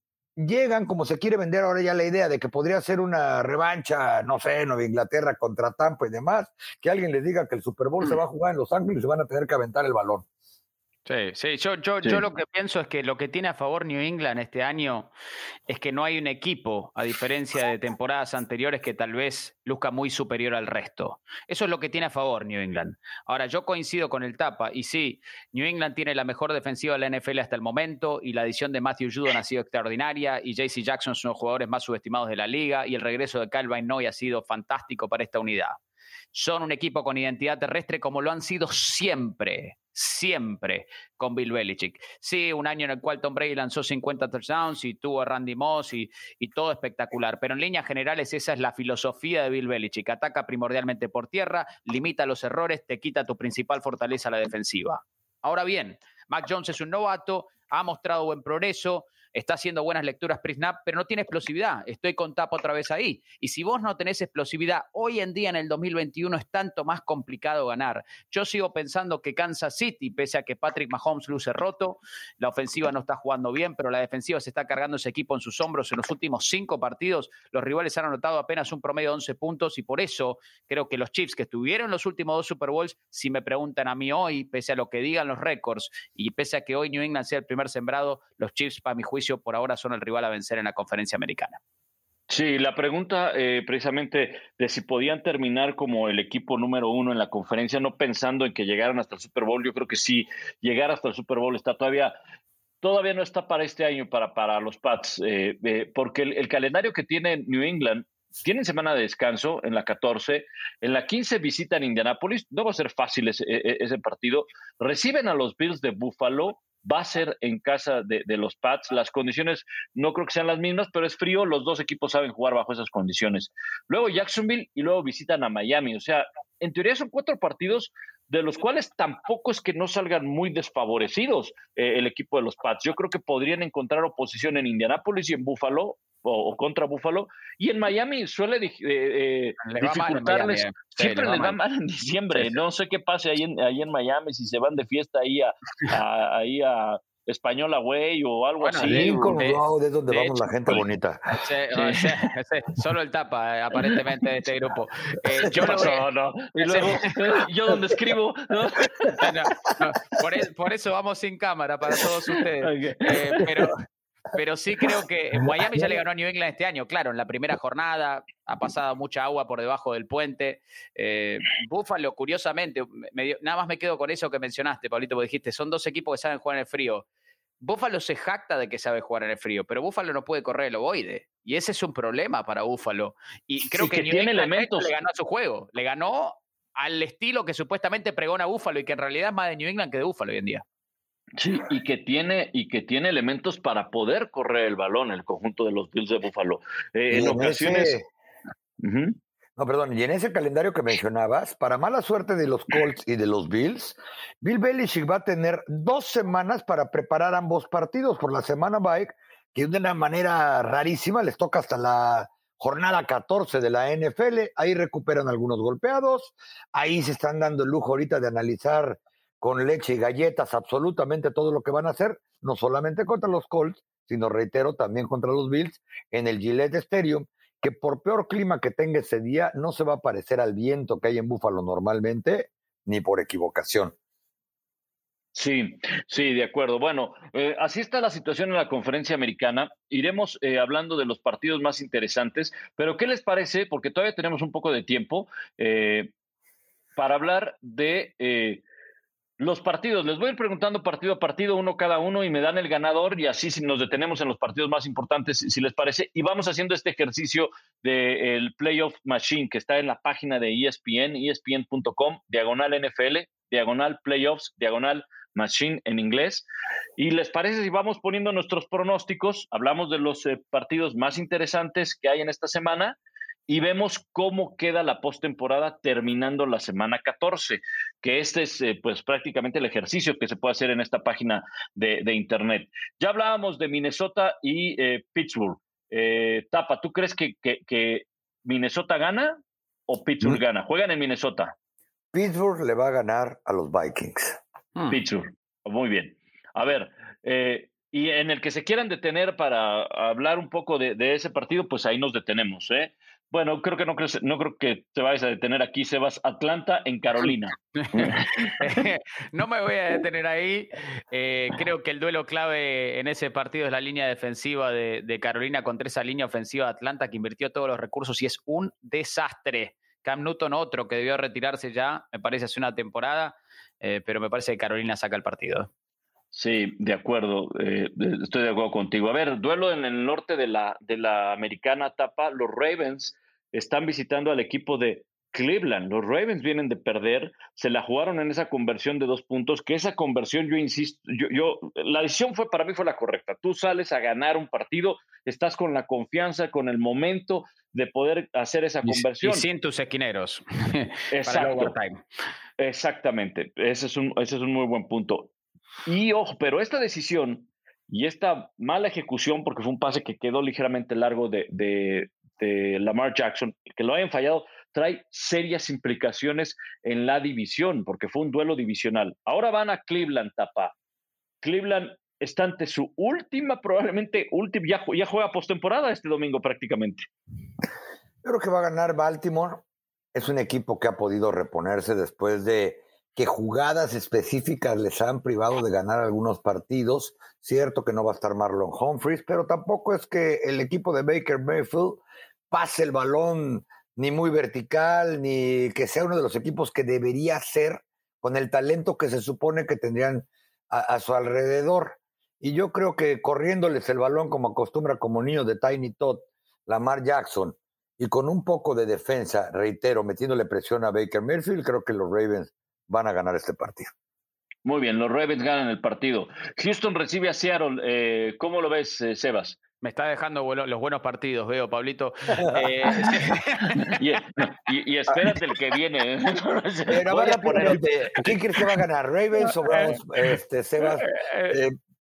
llegan, como se quiere vender ahora ya la idea de que podría ser una revancha, no sé, Nueva Inglaterra contra Tampa y demás, que alguien les diga que el Super Bowl se va a jugar en Los Ángeles y se van a tener que aventar el balón. Sí, sí, yo, yo, yo lo que pienso es que lo que tiene a favor New England este año es que no hay un equipo, a diferencia de temporadas anteriores, que tal vez luzca muy superior al resto. Eso es lo que tiene a favor New England. Ahora, yo coincido con el Tapa, y sí, New England tiene la mejor defensiva de la NFL hasta el momento, y la adición de Matthew Judon ha sido extraordinaria, y JC Jackson son los jugadores más subestimados de la liga, y el regreso de Calvin Noy ha sido fantástico para esta unidad. Son un equipo con identidad terrestre como lo han sido siempre siempre con Bill Belichick. Sí, un año en el cual Tom Brady lanzó 50 touchdowns y tuvo a Randy Moss y, y, todo espectacular. Pero en líneas generales esa es la filosofía de Bill Belichick. Ataca primordialmente por tierra, limita los errores, te quita tu principal fortaleza la defensiva. Ahora bien, Mac Jones es un novato, ha mostrado buen progreso, está haciendo buenas lecturas pre-snap, pero no tiene explosividad. Estoy con tapa otra vez ahí. Y si vos no tenés explosividad, hoy en día en el 2021 es tanto más complicado ganar. Yo sigo pensando que Kansas City, pese a que Patrick Mahomes luce roto, la ofensiva no está jugando bien, pero la defensiva se está cargando ese equipo en sus hombros. En los últimos cinco partidos, los rivales han anotado apenas un promedio de 11 puntos y por eso creo que los Chiefs que estuvieron en los últimos dos Super Bowls, si me preguntan a mí hoy, pese a lo que digan los récords y pese a que hoy New England sea el primer sembrado, los Chiefs, para mi juicio, por ahora son el rival a vencer en la conferencia americana. Sí, la pregunta eh, precisamente de si podían terminar como el equipo número uno en la conferencia, no pensando en que llegaran hasta el Super Bowl, yo creo que sí, llegar hasta el Super Bowl está todavía, todavía no está para este año para, para los Pats, eh, porque el, calendario que tiene New England, tienen semana de descanso en la 14, en la 15 visitan Indianapolis, no va a ser fácil e, e, ese partido, reciben a los Bills de Buffalo, va a ser en casa de, los Pats. Las condiciones no creo que sean las mismas, pero es frío. Los dos equipos saben jugar bajo esas condiciones. Luego Jacksonville y luego visitan a Miami. O sea, en teoría son cuatro partidos de los cuales tampoco es que no salgan muy desfavorecidos eh, el equipo de los Pats. Yo creo que podrían encontrar oposición en Indianápolis y en Buffalo o, contra Buffalo. Y en Miami suele eh, eh, dificultarles. siempre les va mal en diciembre. No sé qué pase ahí en, ahí en Miami, si se van de fiesta ahí a, ahí a Española Güey o algo así. Sí, de, donde vamos la gente bonita. solo el tapa, eh, aparentemente, de este grupo. Eh, yo pasó, no. Y luego, yo donde escribo. por, por, eso vamos sin cámara para todos ustedes. Eh, pero, pero sí creo que Miami ya le ganó a New England este año, claro, en la primera jornada ha pasado mucha agua por debajo del puente. Eh, Búfalo, curiosamente, nada más me quedo con eso que mencionaste, Pablito, porque dijiste, son dos equipos que saben jugar en el frío. Búfalo se jacta de que sabe jugar en el frío, pero Búfalo no puede correr el ovoide. Y ese es un problema para Búfalo. Y creo que, New tiene elementos. le ganó a su juego. Le ganó al estilo que supuestamente pregona Búfalo y que en realidad es más de New England que de Búfalo hoy en día. Sí, y que tiene y que tiene elementos para poder correr el balón el conjunto de los Bills de Buffalo. Eh, en ocasiones. No, perdón, y en ese calendario que mencionabas, para mala suerte de los Colts y de los Bills, Bill Belichick va a tener dos semanas para preparar ambos partidos por la semana bike, que de una manera rarísima les toca hasta la jornada 14 de la NFL, ahí recuperan algunos golpeados, ahí se están dando el lujo ahorita de analizar con leche y galletas absolutamente todo lo que van a hacer, no solamente contra los Colts, sino reitero también contra los Bills en el Gillette Stadium, que por peor clima que tenga ese día no se va a parecer al viento que hay en Búfalo normalmente, ni por equivocación. Sí, sí, de acuerdo. Bueno, eh, así está la situación en la conferencia americana. Iremos eh, hablando de los partidos más interesantes, pero ¿qué les parece? Porque todavía tenemos un poco de tiempo eh, para hablar de los partidos, les voy a ir preguntando partido a partido, uno cada uno, y me dan el ganador, y así nos detenemos en los partidos más importantes, si les parece, y vamos haciendo este ejercicio del Playoff Machine, que está en la página de ESPN, espn.com, diagonal NFL, diagonal Playoffs, diagonal Machine en inglés. Y les parece si vamos poniendo nuestros pronósticos, hablamos de los eh, partidos más interesantes que hay en esta semana y vemos cómo queda la postemporada terminando la semana 14, que este es eh, pues prácticamente el ejercicio que se puede hacer en esta página de, internet. Ya hablábamos de Minnesota y eh, Pittsburgh. Eh, Tapa, ¿tú crees que, que, Minnesota gana o Pittsburgh mm. gana? Juegan en Minnesota. Pittsburgh le va a ganar a los Vikings. Hmm. Pittsburgh, muy bien. A ver, y en el que se quieran detener para hablar un poco de, de, ese partido, pues ahí nos detenemos. ¿eh? Bueno, creo que no, no creo que te vayas a detener aquí, Sebas. Atlanta en Carolina. no me voy a detener ahí. Eh, creo que el duelo clave en ese partido es la línea defensiva de, Carolina contra esa línea ofensiva de Atlanta que invirtió todos los recursos y es un desastre. Cam Newton, otro que debió retirarse ya, me parece, hace una temporada, eh, pero me parece que Carolina saca el partido. Sí, de acuerdo, eh, estoy de acuerdo contigo. A ver, duelo en el norte de la, de la americana etapa, los Ravens están visitando al equipo de Cleveland. Los Ravens vienen de perder, se la jugaron en esa conversión de dos puntos, que esa conversión, yo insisto, yo, yo, la decisión fue para mí fue la correcta. Tú sales a ganar un partido, estás con la confianza, con el momento de poder hacer esa conversión. Y, sin tus equineros. Exacto. Exactamente. Ese es, un, ese es un muy buen punto. Y ojo, pero esta decisión y esta mala ejecución, porque fue un pase que quedó ligeramente largo de, de Lamar Jackson, que lo hayan fallado, trae serias implicaciones en la división, porque fue un duelo divisional. Ahora van a Cleveland, tapa. Cleveland está ante su última, probablemente última, ya, ya juega postemporada este domingo prácticamente. Creo que va a ganar Baltimore. Es un equipo que ha podido reponerse después de que jugadas específicas les han privado de ganar algunos partidos. Cierto que no va a estar Marlon Humphries, pero tampoco es que el equipo de Baker Mayfield pase el balón ni muy vertical, ni que sea uno de los equipos que debería ser con el talento que se supone que tendrían a, su alrededor. Y yo creo que corriéndoles el balón como acostumbra como niño de Tiny Todd, Lamar Jackson, y con un poco de defensa, reitero, metiéndole presión a Baker Mayfield, creo que los Ravens van a ganar este partido. Muy bien, los Ravens ganan el partido. Houston recibe a Seattle. Eh, ¿Cómo lo ves, eh, Sebas? Me está dejando los buenos partidos, veo, Pablito. Eh, y, espérate el que viene. Pero ¿Quién crees que va a ganar? ¿Ravens o Browns? Este, Sebas,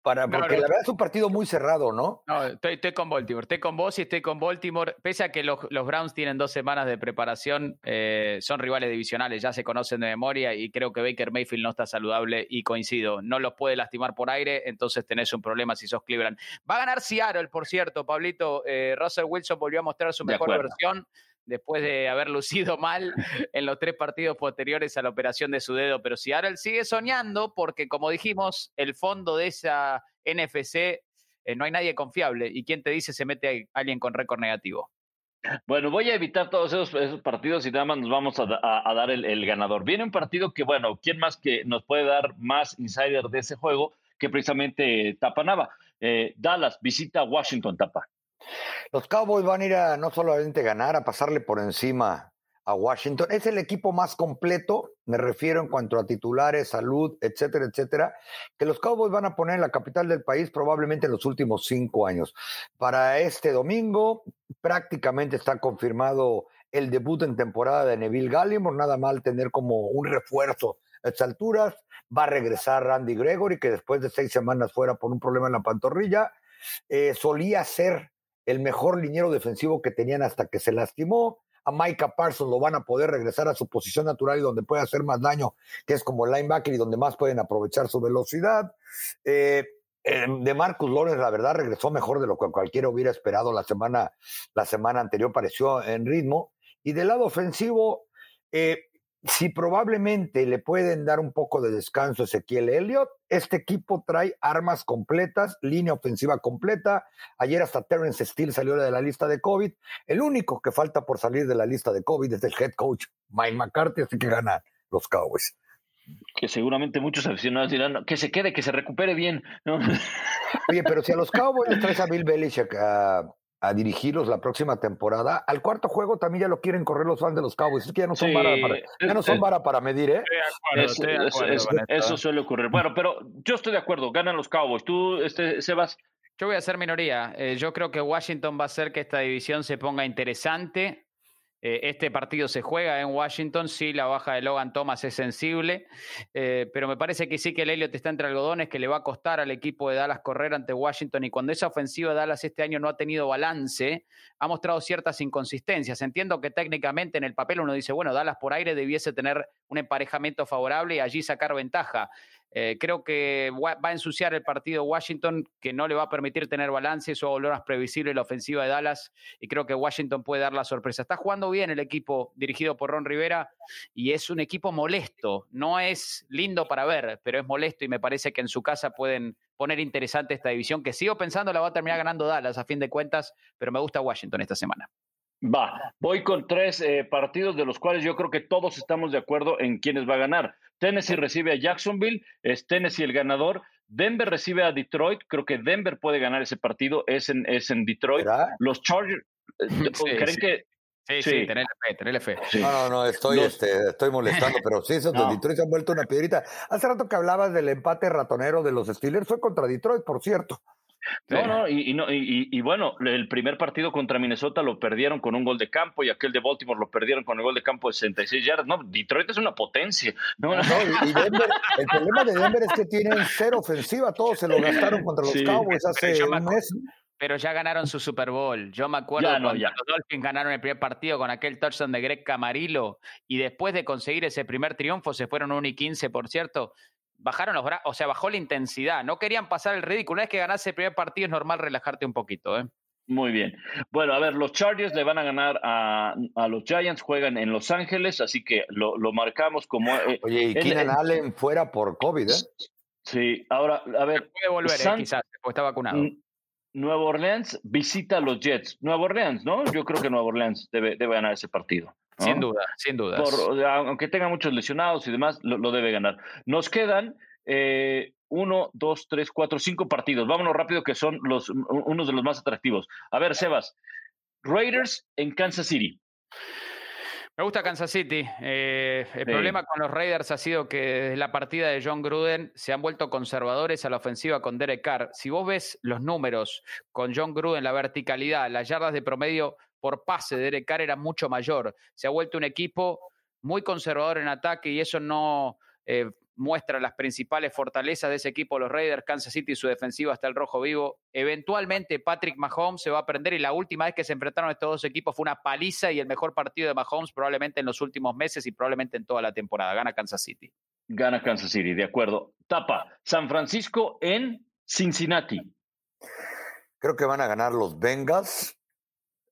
para, porque la verdad es un partido muy cerrado, ¿no? No, estoy, con Baltimore. Estoy con vos y estoy con Baltimore. Pese a que los, Browns tienen dos semanas de preparación, eh, son rivales divisionales, ya se conocen de memoria y creo que Baker Mayfield no está saludable y coincido. No los puede lastimar por aire, entonces tenés un problema si sos Cleveland. Va a ganar Seattle, por cierto, Pablito. Eh, Russell Wilson volvió a mostrar su mejor versión después de haber lucido mal en los tres partidos posteriores a la operación de su dedo. Pero si Seattle sigue soñando, porque como dijimos, el fondo de esa NFC eh, no hay nadie confiable. ¿Y quién te dice se mete a alguien con récord negativo? Bueno, voy a evitar todos esos, partidos y nada más nos vamos a, dar el, ganador. Viene un partido que, bueno, ¿quién más que nos puede dar más insider de ese juego que precisamente Tapa Nava? Eh, Dallas visita Washington, Tapa. Los Cowboys van a ir a no solamente ganar, a pasarle por encima a Washington. Es el equipo más completo, me refiero en cuanto a titulares, salud, etcétera, etcétera, que los Cowboys van a poner en la capital del país probablemente en los últimos cinco años. Para este domingo prácticamente está confirmado el debut en temporada de Neville Gallimore, nada mal tener como un refuerzo a estas alturas. Va a regresar Randy Gregory, que después de seis semanas fuera por un problema en la pantorrilla, eh, solía ser el mejor liniero defensivo que tenían hasta que se lastimó. A Micah Parsons lo van a poder regresar a su posición natural y donde puede hacer más daño, que es como el linebacker y donde más pueden aprovechar su velocidad. Eh, em, de Marcus Lawrence, la verdad, regresó mejor de lo que cualquiera hubiera esperado la semana, la semana anterior, pareció en ritmo. Y del lado ofensivo, eh, si probablemente le pueden dar un poco de descanso a Ezequiel Elliott, este equipo trae armas completas, línea ofensiva completa. Ayer hasta Terrence Steele salió de la lista de COVID. El único que falta por salir de la lista de COVID es el head coach Mike McCarthy, así que gana los Cowboys. Que seguramente muchos aficionados dirán que se quede, que se recupere bien. Oye, pero si a los Cowboys les traes a Bill Belichick a a dirigirlos la próxima temporada. Al cuarto juego también ya lo quieren correr los fans de los Cowboys. Es que ya no son, vara, para, ya no son vara para medir, ¿eh? eso suele ocurrir. Bueno, pero yo estoy de acuerdo. Ganan los Cowboys. ¿Tú, este, Sebas? Yo voy a ser minoría. Eh, yo creo que Washington va a hacer que esta división se ponga interesante. Eh, este partido se juega en Washington, sí, la baja de Logan Thomas es sensible, eh, pero me parece que sí que el Elliott está entre algodones, que le va a costar al equipo de Dallas correr ante Washington y cuando esa ofensiva de Dallas este año no ha tenido balance, ha mostrado ciertas inconsistencias. Entiendo que técnicamente en el papel uno dice, bueno, Dallas por aire debiese tener un emparejamiento favorable y allí sacar ventaja. Eh, creo que va a ensuciar el partido Washington, que no le va a permitir tener balance, eso volver más previsible la ofensiva de Dallas, y creo que Washington puede dar la sorpresa. Está jugando bien el equipo dirigido por Ron Rivera, y es un equipo molesto. No es lindo para ver, pero es molesto, y me parece que en su casa pueden poner interesante esta división, que sigo pensando la va a terminar ganando Dallas a fin de cuentas, pero me gusta Washington esta semana. Va, voy con tres eh, partidos de los cuales yo creo que todos estamos de acuerdo en quiénes va a ganar. Tennessee recibe a Jacksonville, es Tennessee el ganador. Denver recibe a Detroit, creo que Denver puede ganar ese partido, es en, es en Detroit. Los Chargers, eh, ¿creen que Sí, sí, tenerle fe, tenerle fe. No, no, no, estoy, este, estoy molestando, pero sí, esos de Detroit se han vuelto una piedrita. Hace rato que hablabas del empate ratonero de los Steelers, fue contra Detroit, por cierto. No, no, y, no y, bueno, el primer partido contra Minnesota lo perdieron con un gol de campo y aquel de Baltimore lo perdieron con el gol de campo de 66 yardas. No, Detroit es una potencia. No, y Denver, el problema de Denver es que tienen cero ofensiva, todos se lo gastaron contra los Cowboys hace un mes. Pero ya ganaron su Super Bowl. Yo me acuerdo cuando los Dolphins ganaron el primer partido con aquel touchdown de Greg Camarillo y después de conseguir ese primer triunfo se fueron 1 y 15, por cierto bajaron los brazos, o sea, bajó la intensidad. No querían pasar el ridículo. Una vez que ganase el primer partido es normal relajarte un poquito, ¿eh? Muy bien. Bueno, a ver, los Chargers le van a ganar a, los Giants, juegan en Los Ángeles, así que lo, marcamos como... Eh, Oye, y Keenan Allen fuera por COVID, ¿eh? Sí, ahora, a ver... Puede volver, eh, quizás, porque está vacunado. Nueva Orleans visita a los Jets. Nueva Orleans, ¿no? Yo creo que Nueva Orleans debe, debe ganar ese partido. Sin duda, sin duda. aunque tenga muchos lesionados y demás, lo, debe ganar. Nos quedan eh, uno, dos, tres, cuatro, cinco partidos. Vámonos rápido, que son los, unos de los más atractivos. A ver, Sebas, Raiders en Kansas City. Me gusta Kansas City. Eh, el problema con los Raiders ha sido que desde la partida de John Gruden se han vuelto conservadores a la ofensiva con Derek Carr. Si vos ves los números con John Gruden, la verticalidad, las yardas de promedio por pase de Derek Carr era mucho mayor. Se ha vuelto un equipo muy conservador en ataque y eso no eh, muestra las principales fortalezas de ese equipo, los Raiders, Kansas City y su defensiva hasta el rojo vivo. Eventualmente Patrick Mahomes se va a aprender y la última vez que se enfrentaron estos dos equipos fue una paliza y el mejor partido de Mahomes probablemente en los últimos meses y probablemente en toda la temporada. Gana Kansas City. Gana Kansas City, de acuerdo. Tapa, San Francisco en Cincinnati. Creo que van a ganar los Bengals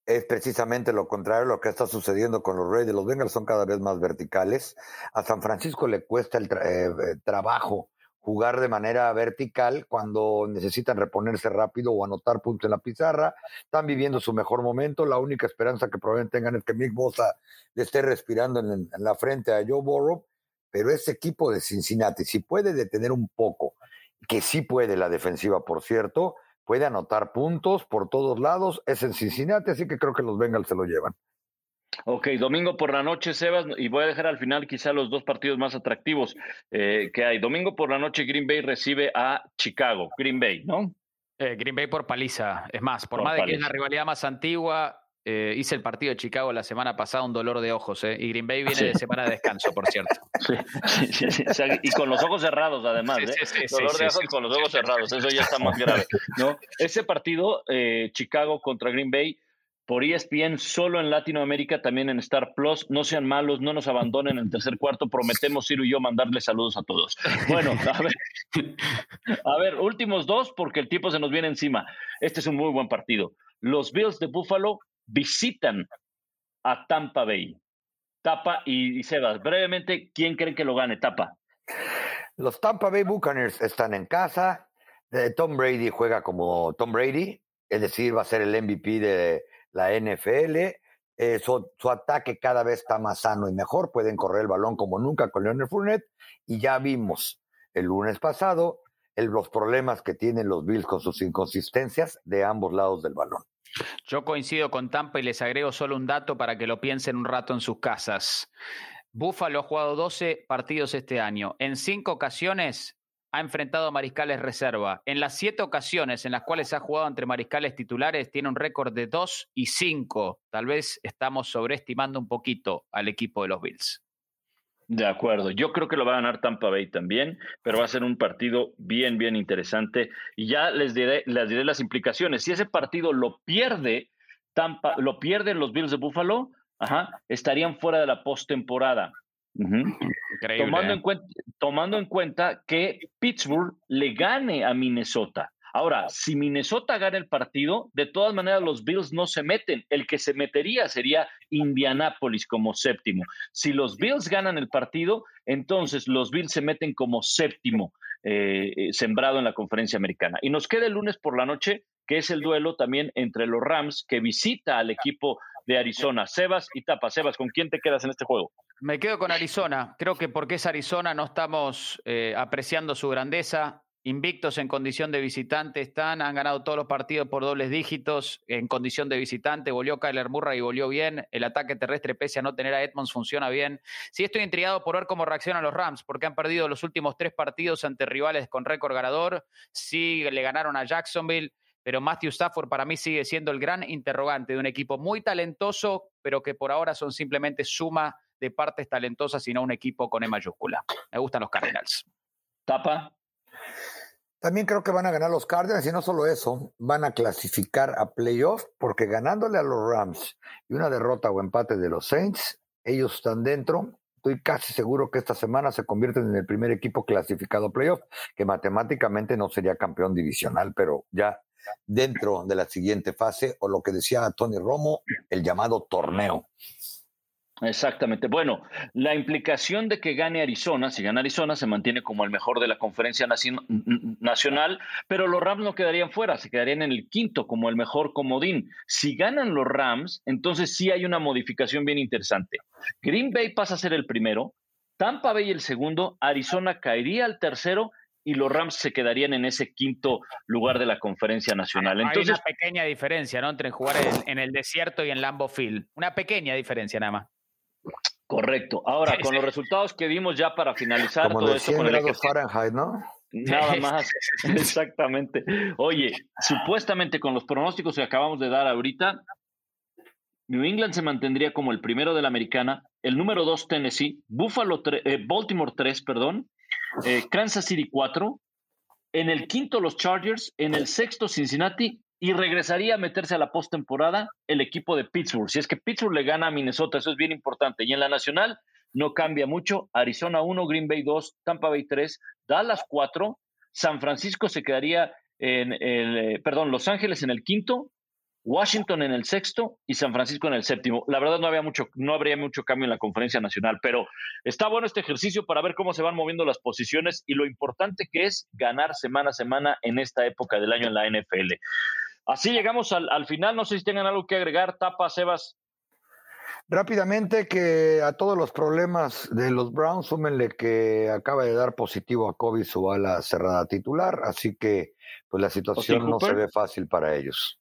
es precisamente lo contrario lo que está sucediendo con los Reyes. Los Bengals son cada vez más verticales. A San Francisco le cuesta el eh, eh, trabajo jugar de manera vertical cuando necesitan reponerse rápido o anotar puntos en la pizarra. Están viviendo su mejor momento. La única esperanza que probablemente tengan es que Mick Bosa le esté respirando en, en la frente a Joe Burrow. Pero ese equipo de Cincinnati, si puede detener un poco, que sí puede la defensiva, por cierto, puede anotar puntos por todos lados. Es en Cincinnati, así que creo que los Bengals se lo llevan. Ok, domingo por la noche, Sebas, y voy a dejar al final quizá los dos partidos más atractivos eh, que hay. Domingo por la noche, Green Bay recibe a Chicago. Green Bay, ¿no? Eh, Green Bay por paliza. Es más, por, más de que es la rivalidad más antigua, eh, hice el partido de Chicago la semana pasada, un dolor de ojos, ¿eh? Y Green Bay viene de semana de descanso, por cierto. Sí, sí, y con los ojos cerrados, además, ¿eh? dolor de ojos con los ojos cerrados, eso ya está más grave, ¿no? Ese partido, eh, Chicago contra Green Bay, por ESPN, solo en Latinoamérica, también en Star Plus. No sean malos, no nos abandonen en el tercer cuarto. Prometemos, Ciro y yo, mandarles saludos a todos. Bueno, a ver, a ver, últimos dos, porque el tiempo se nos viene encima. Este es un muy buen partido. Los Bills de Buffalo visitan a Tampa Bay. Tapa y, Sebas, brevemente, ¿quién creen que lo gane? Tapa. Los Tampa Bay Buccaneers están en casa. Tom Brady juega como Tom Brady, es decir, va a ser el MVP de la NFL. Eh, su, ataque cada vez está más sano y mejor. Pueden correr el balón como nunca con Leonard Fournette. Y ya vimos el lunes pasado los problemas que tienen los Bills con sus inconsistencias de ambos lados del balón. Yo coincido con Tampa y les agrego solo un dato para que lo piensen un rato en sus casas. Buffalo ha jugado 12 partidos este año. En cinco ocasiones ha enfrentado a mariscales reserva. En las siete ocasiones en las cuales ha jugado entre mariscales titulares, tiene un récord de 2 y 5. Tal vez estamos sobreestimando un poquito al equipo de los Bills. De acuerdo, yo creo que lo va a ganar Tampa Bay también, pero va a ser un partido bien, bien interesante. Y ya les diré, les diré las implicaciones. Si ese partido lo pierde Tampa, lo pierden los Bills de Buffalo, ajá, estarían fuera de la postemporada. tomando, ¿eh? en cuenta, tomando en cuenta que Pittsburgh le gane a Minnesota. Ahora, si Minnesota gana el partido, de todas maneras los Bills no se meten. El que se metería sería Indianapolis como séptimo. Si los Bills ganan el partido, entonces los Bills se meten como séptimo eh, eh, sembrado en la conferencia americana. Y nos queda el lunes por la noche, que es el duelo también entre los Rams, que visita al equipo de Arizona. Sebas y Tapa. Sebas, ¿con quién te quedas en este juego? Me quedo con Arizona. Creo que porque es Arizona no estamos eh, apreciando su grandeza invictos en condición de visitante están, han ganado todos los partidos por dobles dígitos en condición de visitante, volvió Kyler Murray y volvió bien, el ataque terrestre pese a no tener a Edmonds funciona bien. Sí estoy intrigado por ver cómo reaccionan los Rams, porque han perdido los últimos tres partidos ante rivales con récord ganador, sí le ganaron a Jacksonville, pero Matthew Stafford para mí sigue siendo el gran interrogante de un equipo muy talentoso, pero que por ahora son simplemente suma de partes talentosas y no un equipo con E mayúscula. Me gustan los Cardinals. Tapa. También creo que van a ganar los Cardinals y no solo eso, van a clasificar a playoff porque ganándole a los Rams y una derrota o empate de los Saints, ellos están dentro. Estoy casi seguro que esta semana se convierten en el primer equipo clasificado a playoff, que matemáticamente no sería campeón divisional, pero ya dentro de la siguiente fase o lo que decía Tony Romo, el llamado torneo. Exactamente. Bueno, la implicación de que gane Arizona, si gana Arizona, se mantiene como el mejor de la conferencia nacional, pero los Rams no quedarían fuera, se quedarían en el quinto como el mejor comodín. Si ganan los Rams, entonces sí hay una modificación bien interesante. Green Bay pasa a ser el primero, Tampa Bay el segundo, Arizona caería al tercero y los Rams se quedarían en ese quinto lugar de la conferencia nacional. Entonces, Hay una pequeña diferencia, ¿no? Entre jugar en, el desierto y en Lambeau Field. Una pequeña diferencia nada más. Correcto. Ahora, con los resultados que vimos ya para finalizar Como todo esto con el Fahrenheit, ¿no? Nada más, exactamente. Oye, supuestamente con los pronósticos que acabamos de dar ahorita, New England se mantendría como el primero de la americana, el número dos Tennessee, Buffalo eh, Baltimore 3, perdón, eh, Kansas City 4, en el quinto los Chargers, en el sexto Cincinnati y regresaría a meterse a la postemporada el equipo de Pittsburgh. Si es que Pittsburgh le gana a Minnesota, eso es bien importante. Y en la nacional no cambia mucho. Arizona 1, Green Bay 2, Tampa Bay 3, Dallas 4, San Francisco se quedaría en el, eh, perdón, Los Ángeles en el quinto, Washington en el sexto y San Francisco en el séptimo. La verdad no había mucho, no habría mucho cambio en la conferencia nacional, pero está bueno este ejercicio para ver cómo se van moviendo las posiciones y lo importante que es ganar semana a semana en esta época del año en la NFL. Así llegamos al, final. No sé si tengan algo que agregar, Tapa, Sebas. Rápidamente que a todos los problemas de los Browns, súmenle que acaba de dar positivo a COVID su ala cerrada titular, así que pues la situación no se ve fácil para ellos.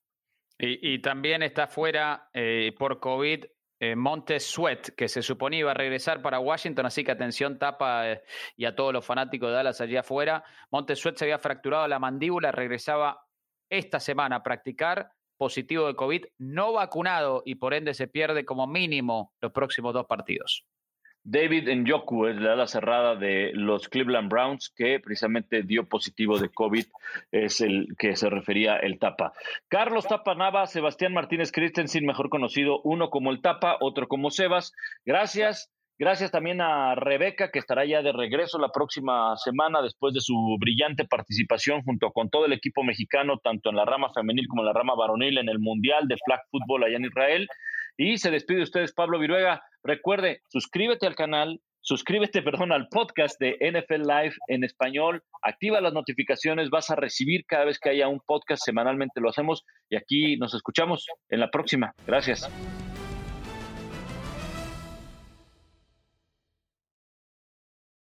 Y, también está fuera eh, por COVID eh, Montes Sweat, que se suponía iba a regresar para Washington, así que atención, tapa eh, y a todos los fanáticos de Dallas allí afuera. Montes Sweat se había fracturado la mandíbula, regresaba esta semana practicar positivo de COVID, no vacunado y por ende se pierde como mínimo los próximos dos partidos. David Njoku es la ala cerrada de los Cleveland Browns que precisamente dio positivo de COVID, es el que se refería el Tapa. Carlos Tapa Nava, Sebastián Martínez Christensen, mejor conocido, uno como el Tapa, otro como Sebas. Gracias. Gracias también a Rebeca, que estará ya de regreso la próxima semana después de su brillante participación junto con todo el equipo mexicano, tanto en la rama femenil como en la rama varonil en el Mundial de Flag Football allá en Israel. Y se despide de ustedes Pablo Viruega. Recuerde, suscríbete al canal, suscríbete, perdón, al podcast de NFL Live en español, activa las notificaciones, vas a recibir cada vez que haya un podcast, semanalmente lo hacemos y aquí nos escuchamos en la próxima. Gracias.